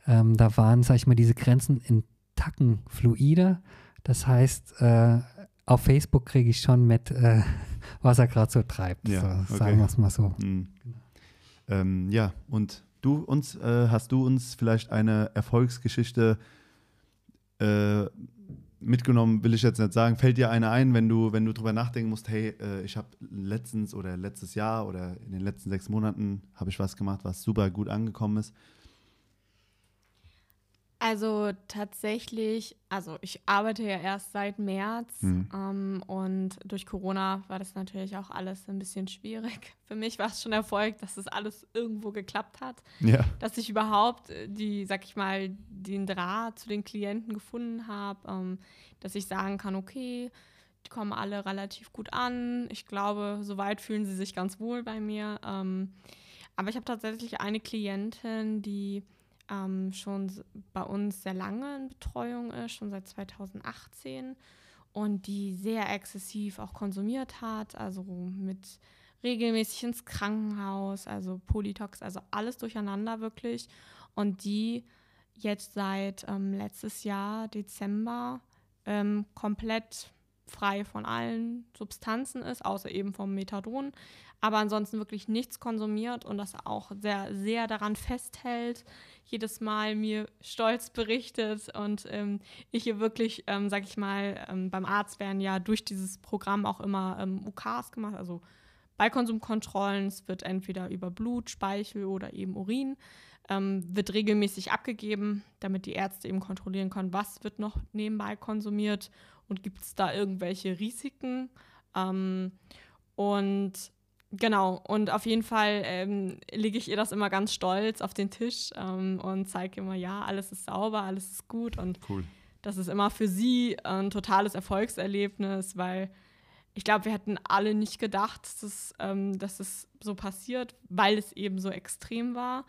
ähm, da waren, sag ich mal, diese Grenzen in Tacken fluider. Das heißt, äh, auf Facebook kriege ich schon mit, äh, was er gerade so treibt. Ja, so, okay. Sagen wir es mal so. Mhm. Ähm, ja, und du uns, äh, hast du uns vielleicht eine Erfolgsgeschichte äh, mitgenommen, will ich jetzt nicht sagen. Fällt dir eine ein, wenn du, wenn du drüber nachdenken musst, hey, äh, ich habe letztens oder letztes Jahr oder in den letzten sechs Monaten habe ich was gemacht, was super gut angekommen ist. Also tatsächlich, also ich arbeite ja erst seit März mhm. ähm, und durch Corona war das natürlich auch alles ein bisschen schwierig. Für mich war es schon Erfolg, dass das alles irgendwo geklappt hat. Ja. Dass ich überhaupt äh, die, sag ich mal, den Draht zu den Klienten gefunden habe, ähm, dass ich sagen kann, okay, die kommen alle relativ gut an. Ich glaube, soweit fühlen sie sich ganz wohl bei mir. Ähm, aber ich habe tatsächlich eine Klientin, die ähm, schon bei uns sehr lange in Betreuung ist, schon seit 2018 und die sehr exzessiv auch konsumiert hat, also mit regelmäßig ins Krankenhaus, also Polytox, also alles durcheinander wirklich. Und die jetzt seit ähm, letztes Jahr, Dezember, ähm, komplett frei von allen Substanzen ist, außer eben vom Methadon, aber ansonsten wirklich nichts konsumiert und das auch sehr, sehr daran festhält, jedes Mal mir stolz berichtet und ähm, ich hier wirklich, ähm, sag ich mal, ähm, beim Arzt werden ja durch dieses Programm auch immer ähm, UKs gemacht, also Ballkonsumkontrollen. Es wird entweder über Blut, Speichel oder eben Urin, ähm, wird regelmäßig abgegeben, damit die Ärzte eben kontrollieren können, was wird noch nebenbei konsumiert und gibt es da irgendwelche Risiken. Ähm, und genau, und auf jeden Fall ähm, lege ich ihr das immer ganz stolz auf den Tisch ähm, und zeige immer, ja, alles ist sauber, alles ist gut und Cool. das ist immer für sie ein totales Erfolgserlebnis, weil ich glaube, wir hätten alle nicht gedacht, dass es, ähm, dass es so passiert, weil es eben so extrem war.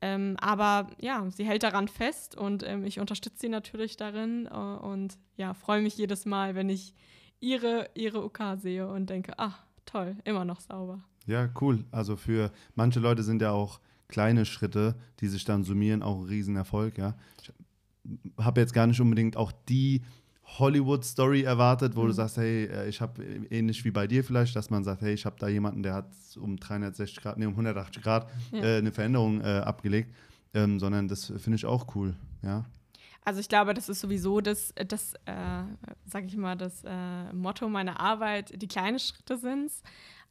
Ähm, aber ja, sie hält daran fest und ähm, ich unterstütze sie natürlich darin äh, und ja, freue mich jedes Mal, wenn ich ihre, ihre UK sehe und denke, ach, toll, immer noch sauber. Ja, cool. Also für manche Leute sind ja auch kleine Schritte, die sich dann summieren, auch ein Riesenerfolg, ja. Ich habe jetzt gar nicht unbedingt auch die Hollywood-Story erwartet, wo du Mhm. sagst, hey, äh, ich habe ähnlich wie bei dir vielleicht, dass man sagt, hey, ich habe da jemanden, der hat um 360 Grad, nee, um 180 Grad Ja. äh, eine Veränderung äh, abgelegt, ähm, sondern das finde ich auch cool, ja. Also ich glaube, das ist sowieso das, das äh, sage ich mal, das äh, Motto meiner Arbeit, die kleinen Schritte sind.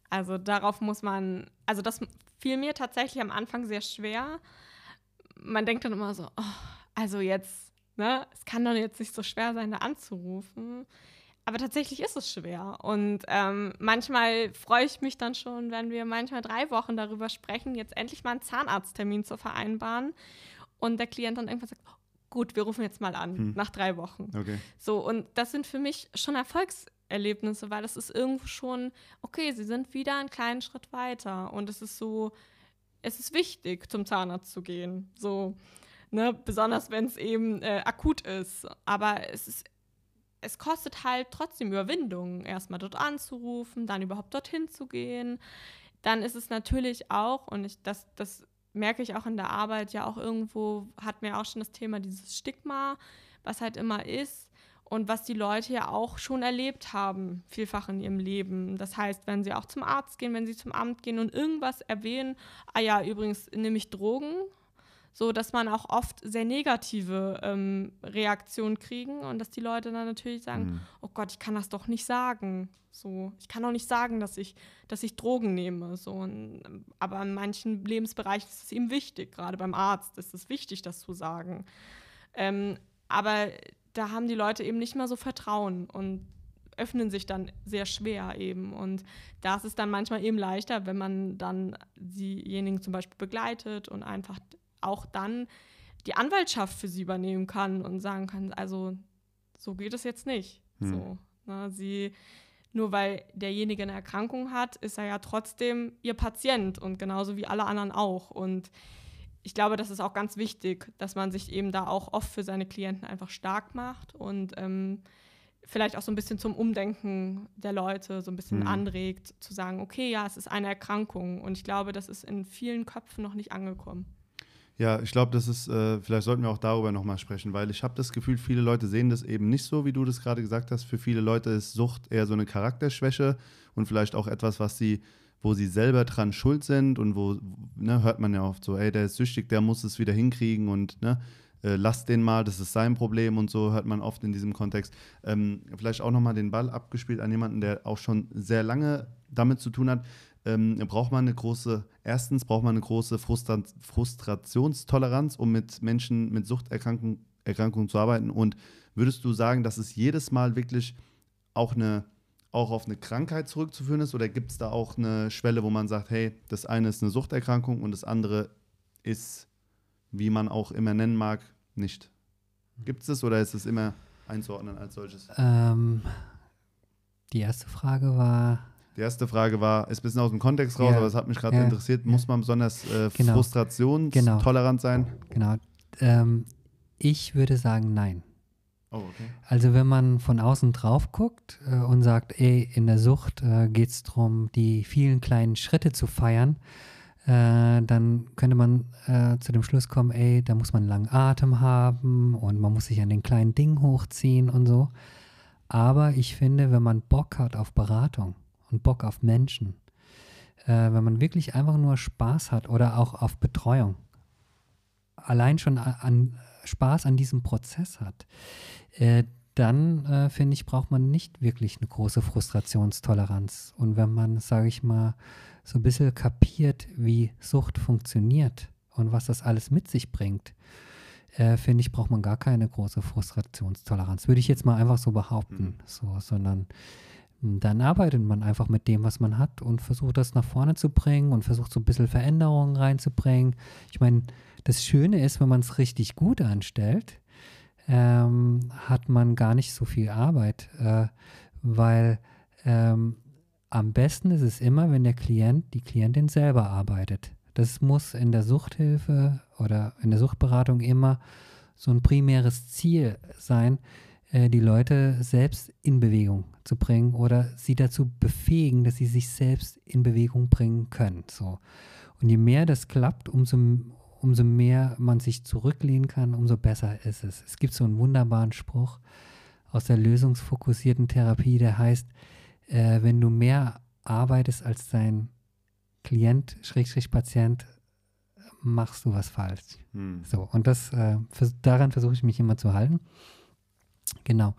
Also darauf muss man, also das fiel mir tatsächlich am Anfang sehr schwer. Man denkt dann immer so, oh, also jetzt, ne, es kann doch jetzt nicht so schwer sein, da anzurufen. Aber tatsächlich ist es schwer. Und ähm, manchmal freue ich mich dann schon, wenn wir manchmal drei Wochen darüber sprechen, jetzt endlich mal einen Zahnarzttermin zu vereinbaren. Und der Klient dann irgendwann sagt, gut, wir rufen jetzt mal an, Hm. nach drei Wochen. Okay. So, und das sind für mich schon Erfolgserlebnisse, weil das ist irgendwo schon, okay, sie sind wieder einen kleinen Schritt weiter. Und es ist so, es ist wichtig, zum Zahnarzt zu gehen. So, ne, besonders wenn es eben äh, akut ist. Aber es ist, es kostet halt trotzdem Überwindung, erstmal dort anzurufen, dann überhaupt dorthin zu gehen. Dann ist es natürlich auch, und ich, das, das merke ich auch in der Arbeit ja auch irgendwo, hat mir auch schon das Thema dieses Stigma, was halt immer ist und was die Leute ja auch schon erlebt haben, vielfach in ihrem Leben. Das heißt, wenn sie auch zum Arzt gehen, wenn sie zum Amt gehen und irgendwas erwähnen, ah ja, übrigens nehme ich Drogen, so dass man auch oft sehr negative ähm, Reaktionen kriegen und dass die Leute dann natürlich sagen, Mhm. oh Gott, ich kann das doch nicht sagen. So, ich kann doch nicht sagen, dass ich, dass ich Drogen nehme. So, und, aber in manchen Lebensbereichen ist es eben wichtig, gerade beim Arzt ist es wichtig, das zu sagen. Ähm, aber da haben die Leute eben nicht mehr so Vertrauen und öffnen sich dann sehr schwer eben. Und da ist es dann manchmal eben leichter, wenn man dann diejenigen zum Beispiel begleitet und einfach auch dann die Anwaltschaft für sie übernehmen kann und sagen kann, also so geht es jetzt nicht. Hm. So, na, sie, nur weil derjenige eine Erkrankung hat, ist er ja trotzdem ihr Patient und genauso wie alle anderen auch. Und ich glaube, das ist auch ganz wichtig, dass man sich eben da auch oft für seine Klienten einfach stark macht und ähm, vielleicht auch so ein bisschen zum Umdenken der Leute so ein bisschen Mhm. anregt, zu sagen, okay, ja, es ist eine Erkrankung. Und ich glaube, das ist in vielen Köpfen noch nicht angekommen. Ja, ich glaube, das ist, äh, vielleicht sollten wir auch darüber nochmal sprechen, weil ich habe das Gefühl, viele Leute sehen das eben nicht so, wie du das gerade gesagt hast. Für viele Leute ist Sucht eher so eine Charakterschwäche und vielleicht auch etwas, was sie, wo sie selber dran schuld sind und wo, ne, hört man ja oft so, ey, der ist süchtig, der muss es wieder hinkriegen und ne, äh, lass den mal, das ist sein Problem und so hört man oft in diesem Kontext. Ähm, vielleicht auch nochmal den Ball abgespielt an jemanden, der auch schon sehr lange damit zu tun hat. Ähm, braucht man eine große, erstens braucht man eine große Frustra Frustrationstoleranz, um mit Menschen mit Suchterkrankungen Erkrankungen zu arbeiten. Und würdest du sagen, dass es jedes Mal wirklich auch eine auch auf eine Krankheit zurückzuführen ist oder gibt es da auch eine Schwelle, wo man sagt, hey, das eine ist eine Suchterkrankung und das andere ist, wie man auch immer nennen mag, nicht? Gibt es das oder ist es immer einzuordnen als solches? Ähm, die erste Frage war, Die erste Frage war, ist ein bisschen aus dem Kontext raus, Ja, aber es hat mich gerade ja, interessiert, muss man besonders äh, Genau. frustrationstolerant sein? genau, ähm, ich würde sagen, nein. Oh, okay. Also wenn man von außen drauf guckt äh, und sagt, ey, in der Sucht äh, geht es darum, die vielen kleinen Schritte zu feiern, äh, dann könnte man äh, zu dem Schluss kommen, ey, da muss man einen langen Atem haben und man muss sich an den kleinen Dingen hochziehen und so. Aber ich finde, wenn man Bock hat auf Beratung und Bock auf Menschen, äh, wenn man wirklich einfach nur Spaß hat oder auch auf Betreuung, allein schon a- an Spaß an diesem Prozess hat, äh, dann äh, finde ich, braucht man nicht wirklich eine große Frustrationstoleranz. Und wenn man, sage ich mal, so ein bisschen kapiert, wie Sucht funktioniert und was das alles mit sich bringt, äh, finde ich, braucht man gar keine große Frustrationstoleranz. Würde ich jetzt mal einfach so behaupten. Mhm. So, sondern dann arbeitet man einfach mit dem, was man hat und versucht das nach vorne zu bringen und versucht so ein bisschen Veränderungen reinzubringen. Ich meine, das Schöne ist, wenn man es richtig gut anstellt, ähm, hat man gar nicht so viel Arbeit, äh, weil ähm, am besten ist es immer, wenn der Klient, die Klientin selber arbeitet. Das muss in der Suchthilfe oder in der Suchtberatung immer so ein primäres Ziel sein, äh, die Leute selbst in Bewegung zu bringen oder sie dazu befähigen, dass sie sich selbst in Bewegung bringen können. So. Und je mehr das klappt, umso, umso mehr man sich zurücklehnen kann, umso besser ist es. Es gibt so einen wunderbaren Spruch aus der lösungsfokussierten Therapie, der heißt, äh, wenn du mehr arbeitest als dein Klient, Schrägstrich Patient, machst du was falsch. Hm. So, und das, äh, vers daran versuche ich mich immer zu halten. Genau.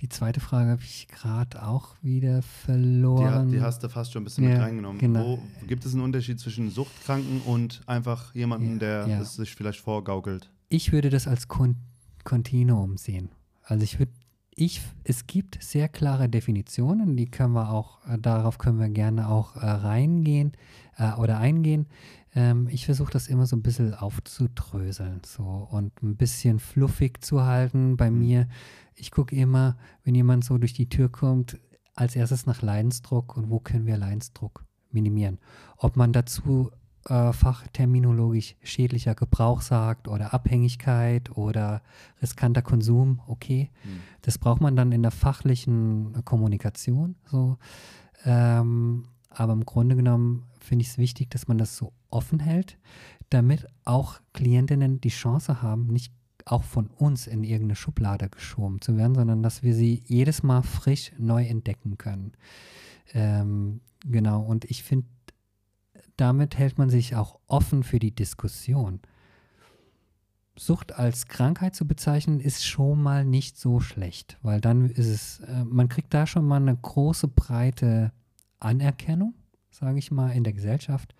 Die zweite Frage habe ich gerade auch wieder verloren. Die, die, hast du fast schon ein bisschen ja, mit reingenommen. Genau. Wo, gibt es einen Unterschied zwischen Suchtkranken und einfach jemandem, ja, der ja. es sich vielleicht vorgaukelt? Ich würde das als Kon Kontinuum sehen. Also ich würde, ich, es gibt sehr klare Definitionen, die können wir auch, äh, darauf können wir gerne auch äh, reingehen äh, oder eingehen. Ähm, ich versuche das immer so ein bisschen aufzudröseln so und ein bisschen fluffig zu halten. Bei mhm. mir, ich gucke immer, wenn jemand so durch die Tür kommt, als erstes nach Leidensdruck und wo können wir Leidensdruck minimieren. Ob man dazu äh, fachterminologisch schädlicher Gebrauch sagt oder Abhängigkeit oder riskanter Konsum, okay. Mhm. Das braucht man dann in der fachlichen Kommunikation. So. Ähm, aber im Grunde genommen finde ich es wichtig, dass man das so offen hält, damit auch Klientinnen die Chance haben, nicht auch von uns in irgendeine Schublade geschoben zu werden, sondern dass wir sie jedes Mal frisch neu entdecken können. Ähm, genau, und ich finde, damit hält man sich auch offen für die Diskussion. Sucht als Krankheit zu bezeichnen, ist schon mal nicht so schlecht, weil dann ist es, äh, man kriegt da schon mal eine große, breite Anerkennung, sage ich mal, in der Gesellschaft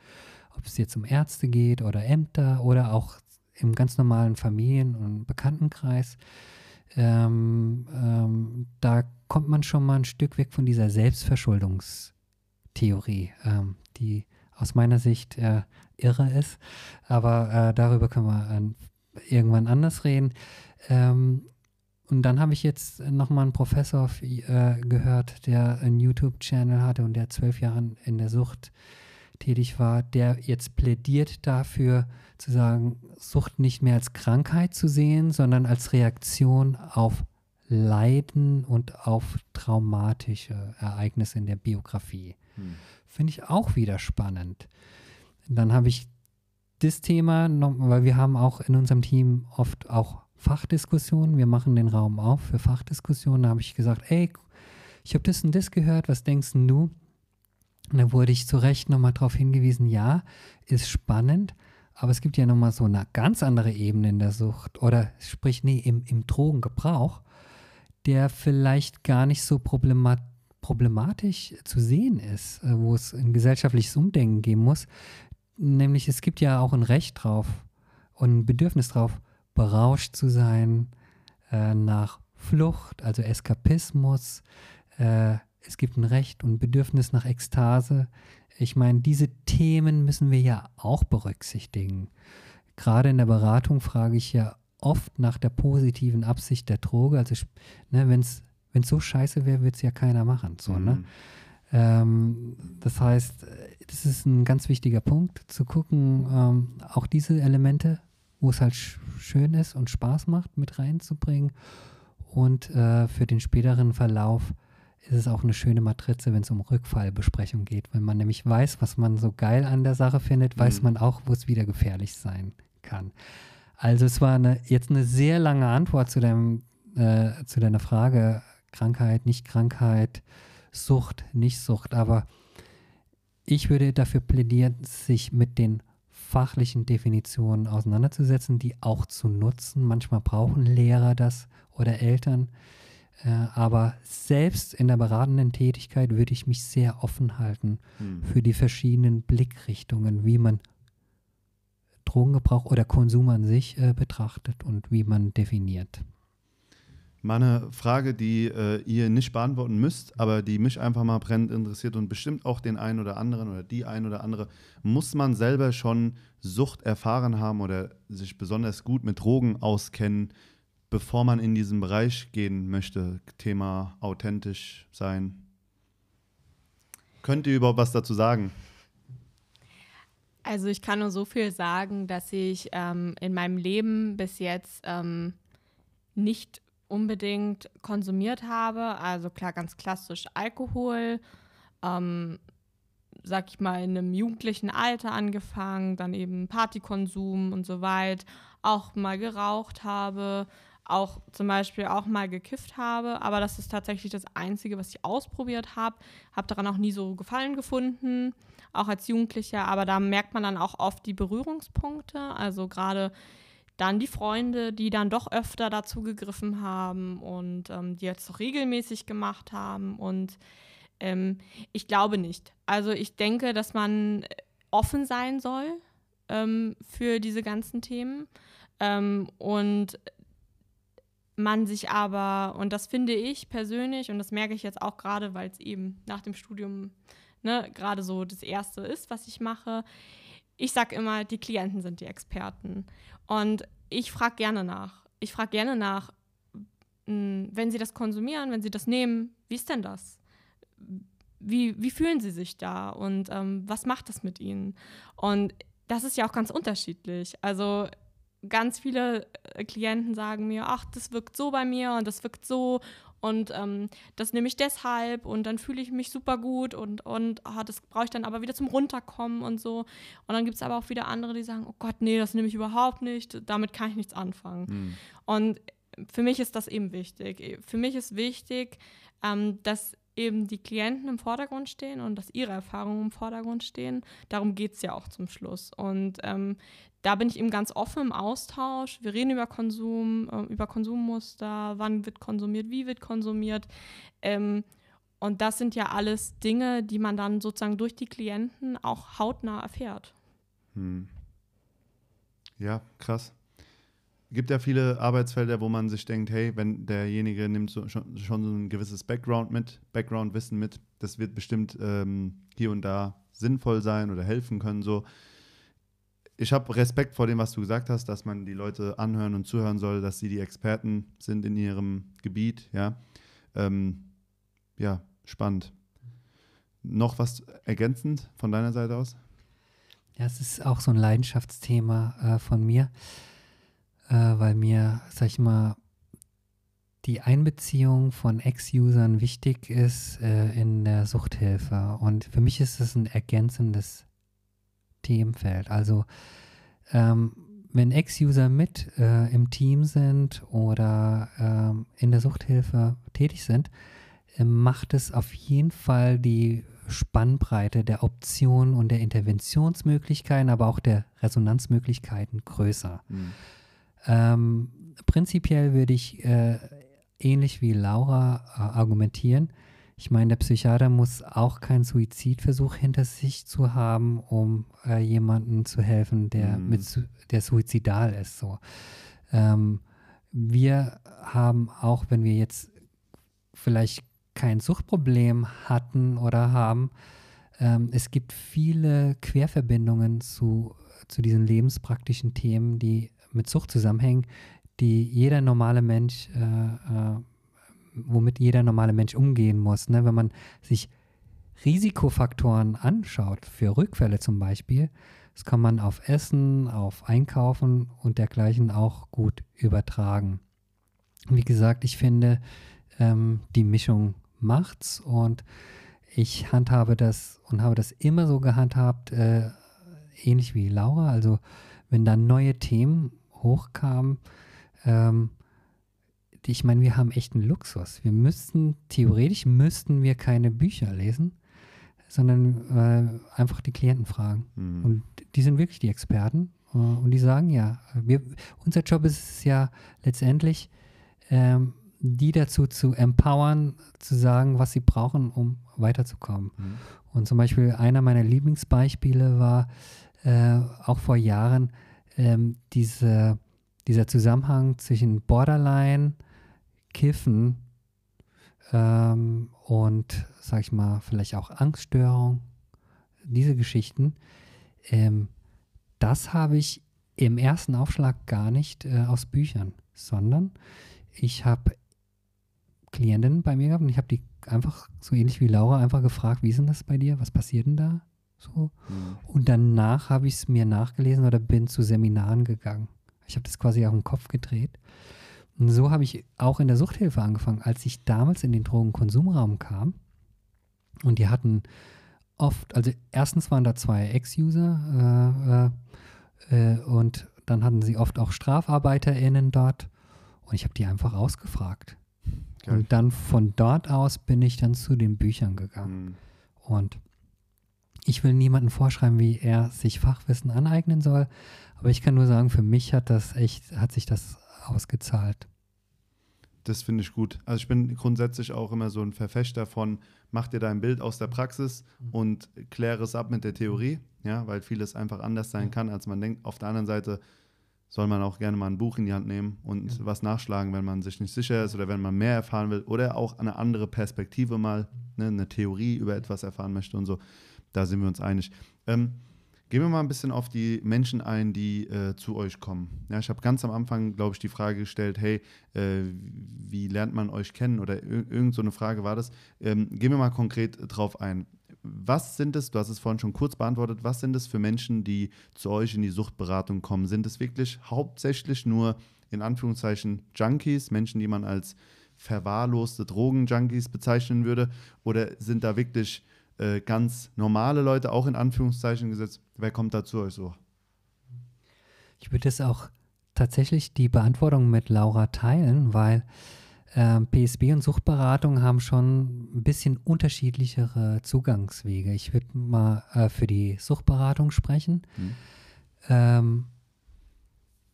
ob es jetzt um Ärzte geht oder Ämter oder auch im ganz normalen Familien- und Bekanntenkreis. Ähm, ähm, da kommt man schon mal ein Stück weg von dieser Selbstverschuldungstheorie, ähm, die aus meiner Sicht äh, irre ist. Aber äh, darüber können wir äh, irgendwann anders reden. Ähm, und dann habe ich jetzt nochmal einen Professor äh, gehört, der einen YouTube-Channel hatte und der zwölf Jahre in der Sucht tätig war, der jetzt plädiert dafür, zu sagen, Sucht nicht mehr als Krankheit zu sehen, sondern als Reaktion auf Leiden und auf traumatische Ereignisse in der Biografie. Hm. Finde ich auch wieder spannend. Dann habe ich das Thema, weil wir haben auch in unserem Team oft auch Fachdiskussionen. Wir machen den Raum auf für Fachdiskussionen. Da habe ich gesagt, ey, ich habe das und das gehört, was denkst du? Und da wurde ich zu Recht nochmal darauf hingewiesen, ja, ist spannend, aber es gibt ja nochmal so eine ganz andere Ebene in der Sucht oder sprich, nee, im, im Drogengebrauch, der vielleicht gar nicht so problemat problematisch zu sehen ist, äh, wo es ein gesellschaftliches Umdenken geben muss. Nämlich es gibt ja auch ein Recht drauf und ein Bedürfnis drauf, berauscht zu sein, äh, nach Flucht, also Eskapismus, äh, es gibt ein Recht und Bedürfnis nach Ekstase. Ich meine, diese Themen müssen wir ja auch berücksichtigen. Gerade in der Beratung frage ich ja oft nach der positiven Absicht der Droge. Also, ne, wenn es so scheiße wäre, würde es ja keiner machen. So, ne? mhm. ne? Ähm, das heißt, das ist ein ganz wichtiger Punkt, zu gucken, ähm, auch diese Elemente, wo es halt schön ist und Spaß macht, mit reinzubringen und äh, für den späteren Verlauf ist es auch eine schöne Matrize, wenn es um Rückfallbesprechung geht. Wenn man nämlich weiß, was man so geil an der Sache findet, weiß mhm. man auch, wo es wieder gefährlich sein kann. Also es war eine, jetzt eine sehr lange Antwort zu, deinem, äh, zu deiner Frage, Krankheit, Nicht-Krankheit, Sucht, Nicht-Sucht, aber ich würde dafür plädieren, sich mit den fachlichen Definitionen auseinanderzusetzen, die auch zu nutzen. Manchmal brauchen Lehrer das oder Eltern Äh, aber selbst in der beratenden Tätigkeit würde ich mich sehr offen halten Hm. für die verschiedenen Blickrichtungen, wie man Drogengebrauch oder Konsum an sich äh, betrachtet und wie man definiert. Mal eine Frage, die äh, ihr nicht beantworten müsst, aber die mich einfach mal brennend interessiert und bestimmt auch den einen oder anderen oder die ein oder andere. Muss man selber schon Sucht erfahren haben oder sich besonders gut mit Drogen auskennen, bevor man in diesen Bereich gehen möchte? Thema authentisch sein. Könnt ihr überhaupt was dazu sagen? Also ich kann nur so viel sagen, dass ich ähm, in meinem Leben bis jetzt ähm, nicht unbedingt konsumiert habe. Also klar, ganz klassisch Alkohol. Ähm, sag ich mal, in einem jugendlichen Alter angefangen, dann eben Partykonsum und so weit, auch mal geraucht habe, auch zum Beispiel auch mal gekifft habe, aber das ist tatsächlich das Einzige, was ich ausprobiert habe. Habe daran auch nie so Gefallen gefunden, auch als Jugendlicher, aber da merkt man dann auch oft die Berührungspunkte, also gerade dann die Freunde, die dann doch öfter dazu gegriffen haben und ähm, die jetzt auch regelmäßig gemacht haben und ähm, ich glaube nicht. Also ich denke, dass man offen sein soll ähm, für diese ganzen Themen ähm, und man sich aber, und das finde ich persönlich, und das merke ich jetzt auch gerade, weil es eben nach dem Studium ne, gerade so das Erste ist, was ich mache, ich sage immer, die Klienten sind die Experten. Und ich frage gerne nach. Ich frage gerne nach, mh, wenn sie das konsumieren, wenn sie das nehmen, wie ist denn das? Wie, wie fühlen sie sich da und ähm, was macht das mit ihnen? Und das ist ja auch ganz unterschiedlich. Also ganz viele äh, Klienten sagen mir, ach, das wirkt so bei mir und das wirkt so und ähm, das nehme ich deshalb und dann fühle ich mich super gut und, und ah, das brauche ich dann aber wieder zum Runterkommen und so. Und dann gibt es aber auch wieder andere, die sagen, oh Gott, nee, das nehme ich überhaupt nicht, damit kann ich nichts anfangen. Hm. Und für mich ist das eben wichtig. Für mich ist wichtig, ähm, dass eben die Klienten im Vordergrund stehen und dass ihre Erfahrungen im Vordergrund stehen. Darum geht es ja auch zum Schluss. Und ähm, da bin ich eben ganz offen im Austausch. Wir reden über Konsum, äh, über Konsummuster, wann wird konsumiert, wie wird konsumiert. Ähm, und das sind ja alles Dinge, die man dann sozusagen durch die Klienten auch hautnah erfährt. Hm. Ja, krass. Gibt ja viele Arbeitsfelder, wo man sich denkt, hey, wenn derjenige nimmt so, schon, schon so ein gewisses Background mit, Background-Wissen mit, das wird bestimmt ähm, hier und da sinnvoll sein oder helfen können. So, ich habe Respekt vor dem, was du gesagt hast, dass man die Leute anhören und zuhören soll, dass sie die Experten sind in ihrem Gebiet. Ja, ähm, ja spannend. Noch was ergänzend von deiner Seite aus? Ja, es ist auch so ein Leidenschaftsthema äh, von mir, äh, weil mir, sag ich mal, die Einbeziehung von Ex-Usern wichtig ist äh, in der Suchthilfe. Und für mich ist es ein ergänzendes Themenfeld. Also ähm, wenn Ex-User mit äh, im Team sind oder ähm, in der Suchthilfe tätig sind, äh, macht es auf jeden Fall die Spannbreite der Optionen und der Interventionsmöglichkeiten, aber auch der Resonanzmöglichkeiten größer. Hm. Ähm, prinzipiell würde ich äh, ähnlich wie Laura äh, argumentieren. Ich meine, der Psychiater muss auch keinen Suizidversuch hinter sich zu haben, um äh, jemandem zu helfen, der Mhm. mit der suizidal ist. So. Ähm, wir haben auch, wenn wir jetzt vielleicht kein Suchtproblem hatten oder haben, ähm, es gibt viele Querverbindungen zu, zu diesen lebenspraktischen Themen, die mit Sucht zusammenhängen, die jeder normale Mensch, äh, äh, womit jeder normale Mensch umgehen muss. Ne? Wenn man sich Risikofaktoren anschaut, für Rückfälle zum Beispiel, das kann man auf Essen, auf Einkaufen und dergleichen auch gut übertragen. Wie gesagt, ich finde, ähm, die Mischung macht's und ich handhabe das und habe das immer so gehandhabt, äh, ähnlich wie Laura. Also wenn dann neue Themen hochkamen, ähm, ich meine, wir haben echt einen Luxus. Wir müssten, theoretisch müssten wir keine Bücher lesen, sondern äh, einfach die Klienten fragen. Hm. Und die sind wirklich die Experten. äh, Und die sagen ja, wir, unser Job ist es ja letztendlich, ähm, die dazu zu empowern, zu sagen, was sie brauchen, um weiterzukommen. Mhm. Und zum Beispiel einer meiner Lieblingsbeispiele war äh, auch vor Jahren ähm, diese, dieser Zusammenhang zwischen Borderline, Kiffen ähm, und, sag ich mal, vielleicht auch Angststörung, diese Geschichten. Ähm, das habe ich im ersten Aufschlag gar nicht äh, aus Büchern, sondern ich habe Klientinnen bei mir gehabt und ich habe die einfach so ähnlich wie Laura einfach gefragt, wie ist denn das bei dir? Was passiert denn da? So. Mhm. Und danach habe ich es mir nachgelesen oder bin zu Seminaren gegangen. Ich habe das quasi auf den Kopf gedreht. Und so habe ich auch in der Suchthilfe angefangen, als ich damals in den Drogenkonsumraum kam. Und die hatten oft, also erstens waren da zwei Ex-User äh, äh, äh, und dann hatten sie oft auch StrafarbeiterInnen dort. Und ich habe die einfach ausgefragt. Okay. Und dann von dort aus bin ich dann zu den Büchern gegangen. Mhm. Und ich will niemandem vorschreiben, wie er sich Fachwissen aneignen soll, aber ich kann nur sagen, für mich hat das echt, hat sich das ausgezahlt. Das finde ich gut. Also ich bin grundsätzlich auch immer so ein Verfechter von, mach dir dein Bild aus der Praxis mhm. und kläre es ab mit der Theorie, ja, weil vieles einfach anders sein kann, als man denkt. Auf der anderen Seite soll man auch gerne mal ein Buch in die Hand nehmen und ja. was nachschlagen, wenn man sich nicht sicher ist oder wenn man mehr erfahren will oder auch eine andere Perspektive mal, ne, eine Theorie über etwas erfahren möchte und so. Da sind wir uns einig. Ähm, gehen wir mal ein bisschen auf die Menschen ein, die äh, zu euch kommen. Ja, ich habe ganz am Anfang, glaube ich, die Frage gestellt, hey, äh, wie lernt man euch kennen? Oder irgend so eine Frage war das. Ähm, gehen wir mal konkret drauf ein was sind es, du hast es vorhin schon kurz beantwortet, was sind es für Menschen, die zu euch in die Suchtberatung kommen? Sind es wirklich hauptsächlich nur in Anführungszeichen Junkies, Menschen, die man als verwahrloste Drogenjunkies bezeichnen würde? Oder sind da wirklich äh, ganz normale Leute, auch in Anführungszeichen gesetzt? Wer kommt da zu euch so? Ich würde es auch tatsächlich die Beantwortung mit Laura teilen, weil ähm, PSB und Suchtberatung haben schon ein bisschen unterschiedlichere Zugangswege. Ich würde mal äh, für die Suchtberatung sprechen. Mhm. Ähm,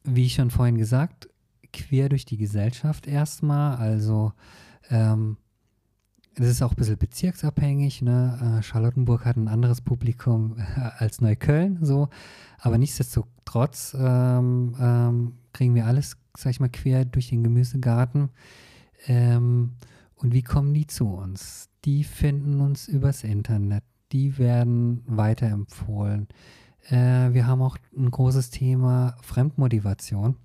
wie schon vorhin gesagt, quer durch die Gesellschaft erstmal. Also ähm, das ist auch ein bisschen bezirksabhängig. Ne? Äh, Charlottenburg hat ein anderes Publikum als Neukölln, so. Aber nichtsdestotrotz ähm, ähm, kriegen wir alles, sag ich mal, quer durch den Gemüsegarten. Ähm, und wie kommen die zu uns? Die finden uns übers Internet. Die werden weiterempfohlen. Äh, wir haben auch ein großes Thema Fremdmotivation.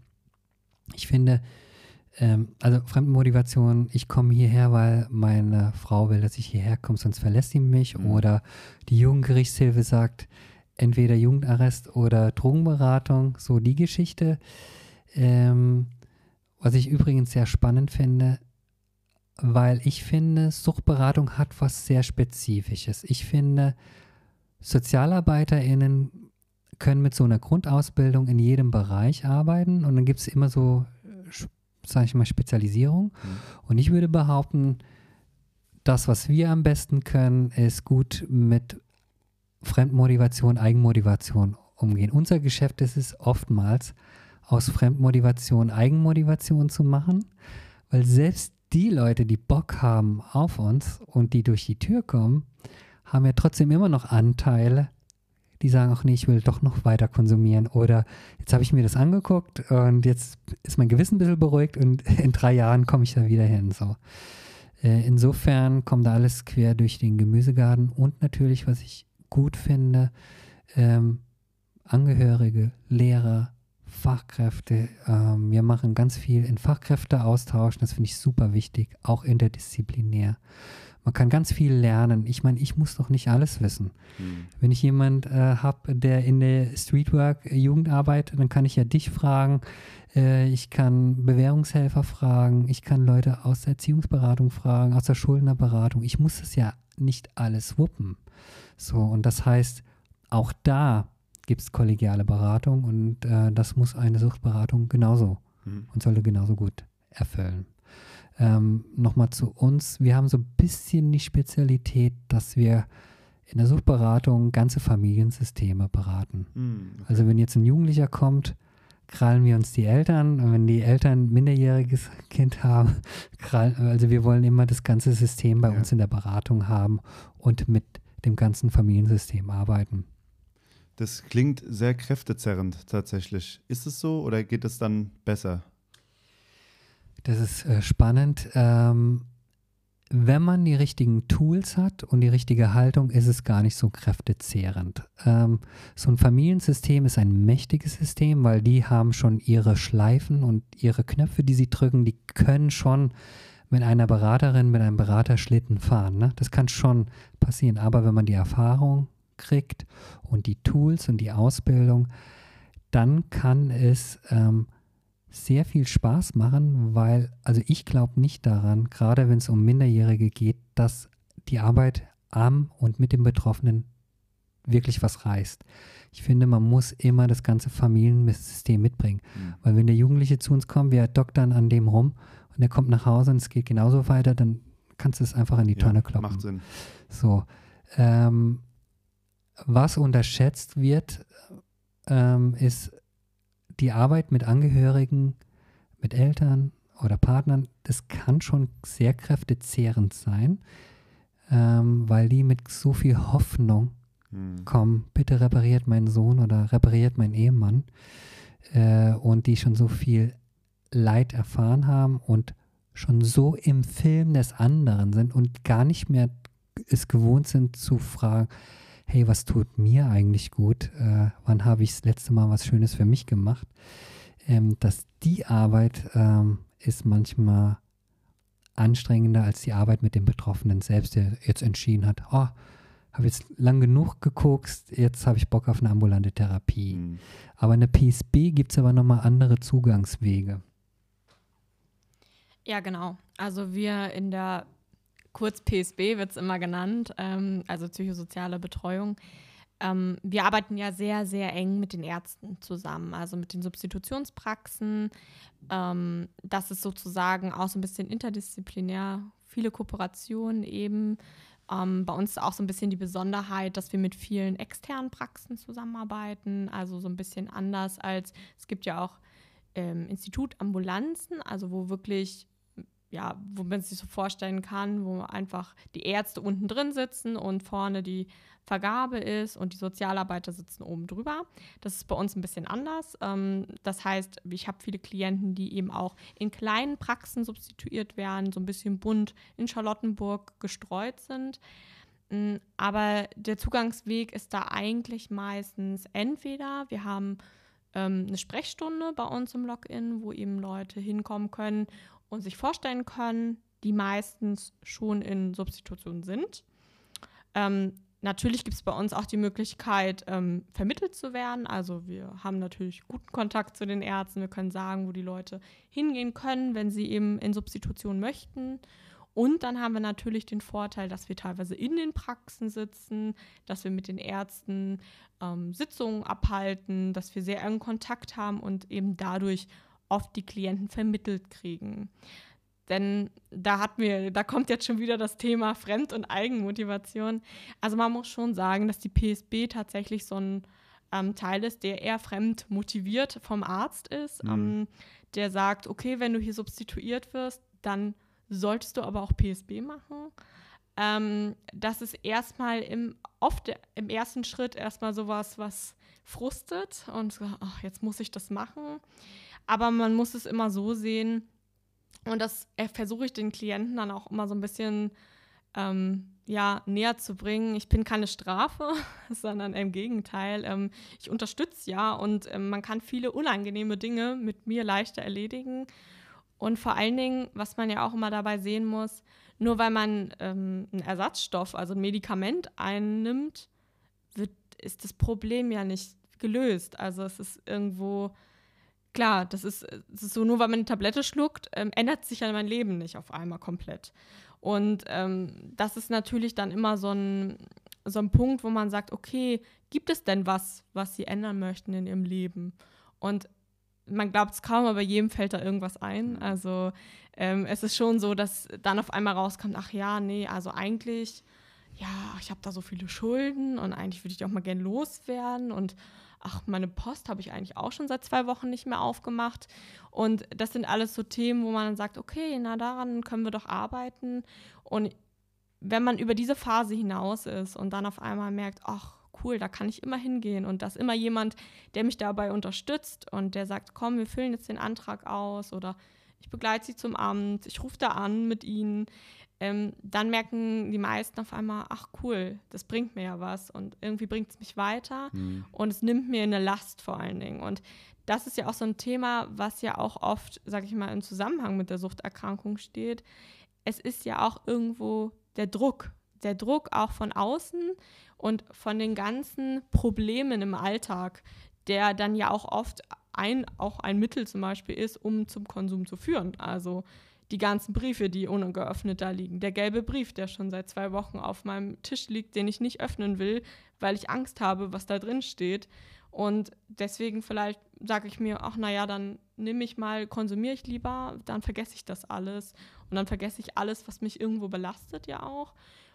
Ich finde, ähm, also Fremdmotivation, ich komme hierher, weil meine Frau will, dass ich hierher komme, sonst verlässt sie mich. Mhm. Oder die Jugendgerichtshilfe sagt, entweder Jugendarrest oder Drogenberatung, so die Geschichte. Ähm, was ich übrigens sehr spannend finde, weil ich finde, Suchtberatung hat was sehr Spezifisches. Ich finde, SozialarbeiterInnen können mit so einer Grundausbildung in jedem Bereich arbeiten und dann gibt es immer so, sage ich mal, Spezialisierung. Mhm. Und ich würde behaupten, das, was wir am besten können, ist gut mit Fremdmotivation, Eigenmotivation umgehen. Unser Geschäft ist es oftmals, aus Fremdmotivation Eigenmotivation zu machen, weil selbst die Leute, die Bock haben auf uns und die durch die Tür kommen, haben ja trotzdem immer noch Anteile, die sagen auch, nee, ich will doch noch weiter konsumieren. Oder jetzt habe ich mir das angeguckt und jetzt ist mein Gewissen ein bisschen beruhigt und in drei Jahren komme ich da wieder hin. So. Äh, insofern kommt da alles quer durch den Gemüsegarten und natürlich, was ich gut finde, ähm, Angehörige, Lehrer, Fachkräfte. Ähm, wir machen ganz viel in Fachkräfteaustausch. Das finde ich super wichtig, auch interdisziplinär. Man kann ganz viel lernen. Ich meine, ich muss doch nicht alles wissen. Mhm. Wenn ich jemand äh, habe, der in der Streetwork Jugend arbeitet, dann kann ich ja dich fragen. Äh, ich kann Bewährungshelfer fragen. Ich kann Leute aus der Erziehungsberatung fragen, aus der Schuldnerberatung. Ich muss das ja nicht alles wuppen. So, und das heißt, auch da gibt es kollegiale Beratung und äh, das muss eine Suchtberatung genauso mhm. und sollte genauso gut erfüllen. Ähm, Nochmal zu uns. Wir haben so ein bisschen die Spezialität, dass wir in der Suchtberatung ganze Familiensysteme beraten. Mhm, okay. Also wenn jetzt ein Jugendlicher kommt, krallen wir uns die Eltern. Und wenn die Eltern ein minderjähriges Kind haben, krallen, also wir wollen immer das ganze System bei ja. uns in der Beratung haben und mit dem ganzen Familiensystem arbeiten. Das klingt sehr kräftezerrend tatsächlich. Ist es so oder geht es dann besser? Das ist äh, spannend. Ähm, wenn man die richtigen Tools hat und die richtige Haltung, ist es gar nicht so kräftezehrend. Ähm, so ein Familiensystem ist ein mächtiges System, weil die haben schon ihre Schleifen und ihre Knöpfe, die sie drücken, die können schon mit einer Beraterin, mit einem Berater Schlitten fahren. Ne? Das kann schon passieren. Aber wenn man die Erfahrung kriegt und die Tools und die Ausbildung, dann kann es ähm, sehr viel Spaß machen, weil, also ich glaube nicht daran, gerade wenn es um Minderjährige geht, dass die Arbeit am und mit dem Betroffenen wirklich was reißt. Ich finde, man muss immer das ganze Familiensystem mitbringen. Mhm. Weil wenn der Jugendliche zu uns kommt, wir doktern an dem rum und er kommt nach Hause und es geht genauso weiter, dann kannst du es einfach in die ja, Tonne kloppen. Macht Sinn. So. Ähm, was unterschätzt wird, ähm, ist die Arbeit mit Angehörigen, mit Eltern oder Partnern. Das kann schon sehr kräftezehrend sein, ähm, weil die mit so viel Hoffnung hm. kommen, bitte repariert meinen Sohn oder repariert meinen Ehemann äh, und die schon so viel Leid erfahren haben und schon so im Film des anderen sind und gar nicht mehr es gewohnt sind zu fragen, hey, was tut mir eigentlich gut? Äh, wann habe ich das letzte Mal was Schönes für mich gemacht? Ähm, dass die Arbeit ähm, ist manchmal anstrengender als die Arbeit mit dem Betroffenen selbst, der jetzt entschieden hat, oh, habe jetzt lang genug geguckt, jetzt habe ich Bock auf eine ambulante Therapie. Mhm. Aber in der PSB gibt es aber nochmal andere Zugangswege. Ja, genau. Also wir in der kurz PSB wird es immer genannt, ähm, also psychosoziale Betreuung. Ähm, wir arbeiten ja sehr, sehr eng mit den Ärzten zusammen, also mit den Substitutionspraxen. Ähm, das ist sozusagen auch so ein bisschen interdisziplinär, viele Kooperationen eben. Ähm, bei uns ist auch so ein bisschen die Besonderheit, dass wir mit vielen externen Praxen zusammenarbeiten, also so ein bisschen anders als es gibt ja auch ähm, Institutambulanzen, also wo wirklich ja, wo man sich so vorstellen kann, wo einfach die Ärzte unten drin sitzen und vorne die Vergabe ist und die Sozialarbeiter sitzen oben drüber. Das ist bei uns ein bisschen anders. Ähm, das heißt, ich habe viele Klienten, die eben auch in kleinen Praxen substituiert werden, so ein bisschen bunt in Charlottenburg gestreut sind. Mm, aber der Zugangsweg ist da eigentlich meistens entweder, wir haben ähm, eine Sprechstunde bei uns im Login, wo eben Leute hinkommen können und sich vorstellen können, die meistens schon in Substitution sind. Ähm, natürlich gibt es bei uns auch die Möglichkeit, ähm, vermittelt zu werden. Also wir haben natürlich guten Kontakt zu den Ärzten. Wir können sagen, wo die Leute hingehen können, wenn sie eben in Substitution möchten. Und dann haben wir natürlich den Vorteil, dass wir teilweise in den Praxen sitzen, dass wir mit den Ärzten ähm, Sitzungen abhalten, dass wir sehr engen Kontakt haben und eben dadurch oft die Klienten vermittelt kriegen. Denn da hat mir, da kommt jetzt schon wieder das Thema Fremd- und Eigenmotivation. Also man muss schon sagen, dass die PSB tatsächlich so ein ähm, Teil ist, der eher fremd motiviert vom Arzt ist, mhm. ähm, der sagt, okay, wenn du hier substituiert wirst, dann solltest du aber auch PSB machen. Ähm, das ist erstmal im, oft im ersten Schritt erstmal sowas, was frustet und ach, jetzt muss ich das machen. Aber man muss es immer so sehen, und das versuche ich den Klienten dann auch immer so ein bisschen ähm, ja, näher zu bringen. Ich bin keine Strafe, sondern im Gegenteil. Ähm, ich unterstütze ja und ähm, man kann viele unangenehme Dinge mit mir leichter erledigen. Und vor allen Dingen, was man ja auch immer dabei sehen muss, nur weil man ähm, einen Ersatzstoff, also ein Medikament einnimmt, wird, ist das Problem ja nicht gelöst. Also es ist irgendwo klar, das ist, das ist so, nur weil man eine Tablette schluckt, ähm, ändert sich ja mein Leben nicht auf einmal komplett. Und ähm, das ist natürlich dann immer so ein, so ein Punkt, wo man sagt, okay, gibt es denn was, was sie ändern möchten in ihrem Leben? Und man glaubt es kaum, aber jedem fällt da irgendwas ein. Mhm. Also ähm, es ist schon so, dass dann auf einmal rauskommt, ach ja, nee, also eigentlich, ja, ich habe da so viele Schulden und eigentlich würde ich die auch mal gern loswerden und ach, meine Post habe ich eigentlich auch schon seit zwei Wochen nicht mehr aufgemacht. Und das sind alles so Themen, wo man dann sagt, okay, na daran können wir doch arbeiten. Und wenn man über diese Phase hinaus ist und dann auf einmal merkt, ach, cool, da kann ich immer hingehen und da ist immer jemand, der mich dabei unterstützt und der sagt, komm, wir füllen jetzt den Antrag aus oder ich begleite sie zum Amt, ich rufe da an mit ihnen ähm, dann merken die meisten auf einmal, ach cool, das bringt mir ja was und irgendwie bringt es mich weiter mhm. und es nimmt mir eine Last vor allen Dingen. Und das ist ja auch so ein Thema, was ja auch oft, sag ich mal, im Zusammenhang mit der Suchterkrankung steht. Es ist ja auch irgendwo der Druck, der Druck auch von außen und von den ganzen Problemen im Alltag, der dann ja auch oft ein, auch ein Mittel zum Beispiel ist, um zum Konsum zu führen. Also die ganzen Briefe, die ungeöffnet da liegen. Der gelbe Brief, der schon seit zwei Wochen auf meinem Tisch liegt, den ich nicht öffnen will, weil ich Angst habe, was da drin steht. Und deswegen vielleicht sage ich mir, ach naja, dann nehme ich mal, konsumiere ich lieber, dann vergesse ich das alles. Und dann vergesse ich alles, was mich irgendwo belastet ja auch.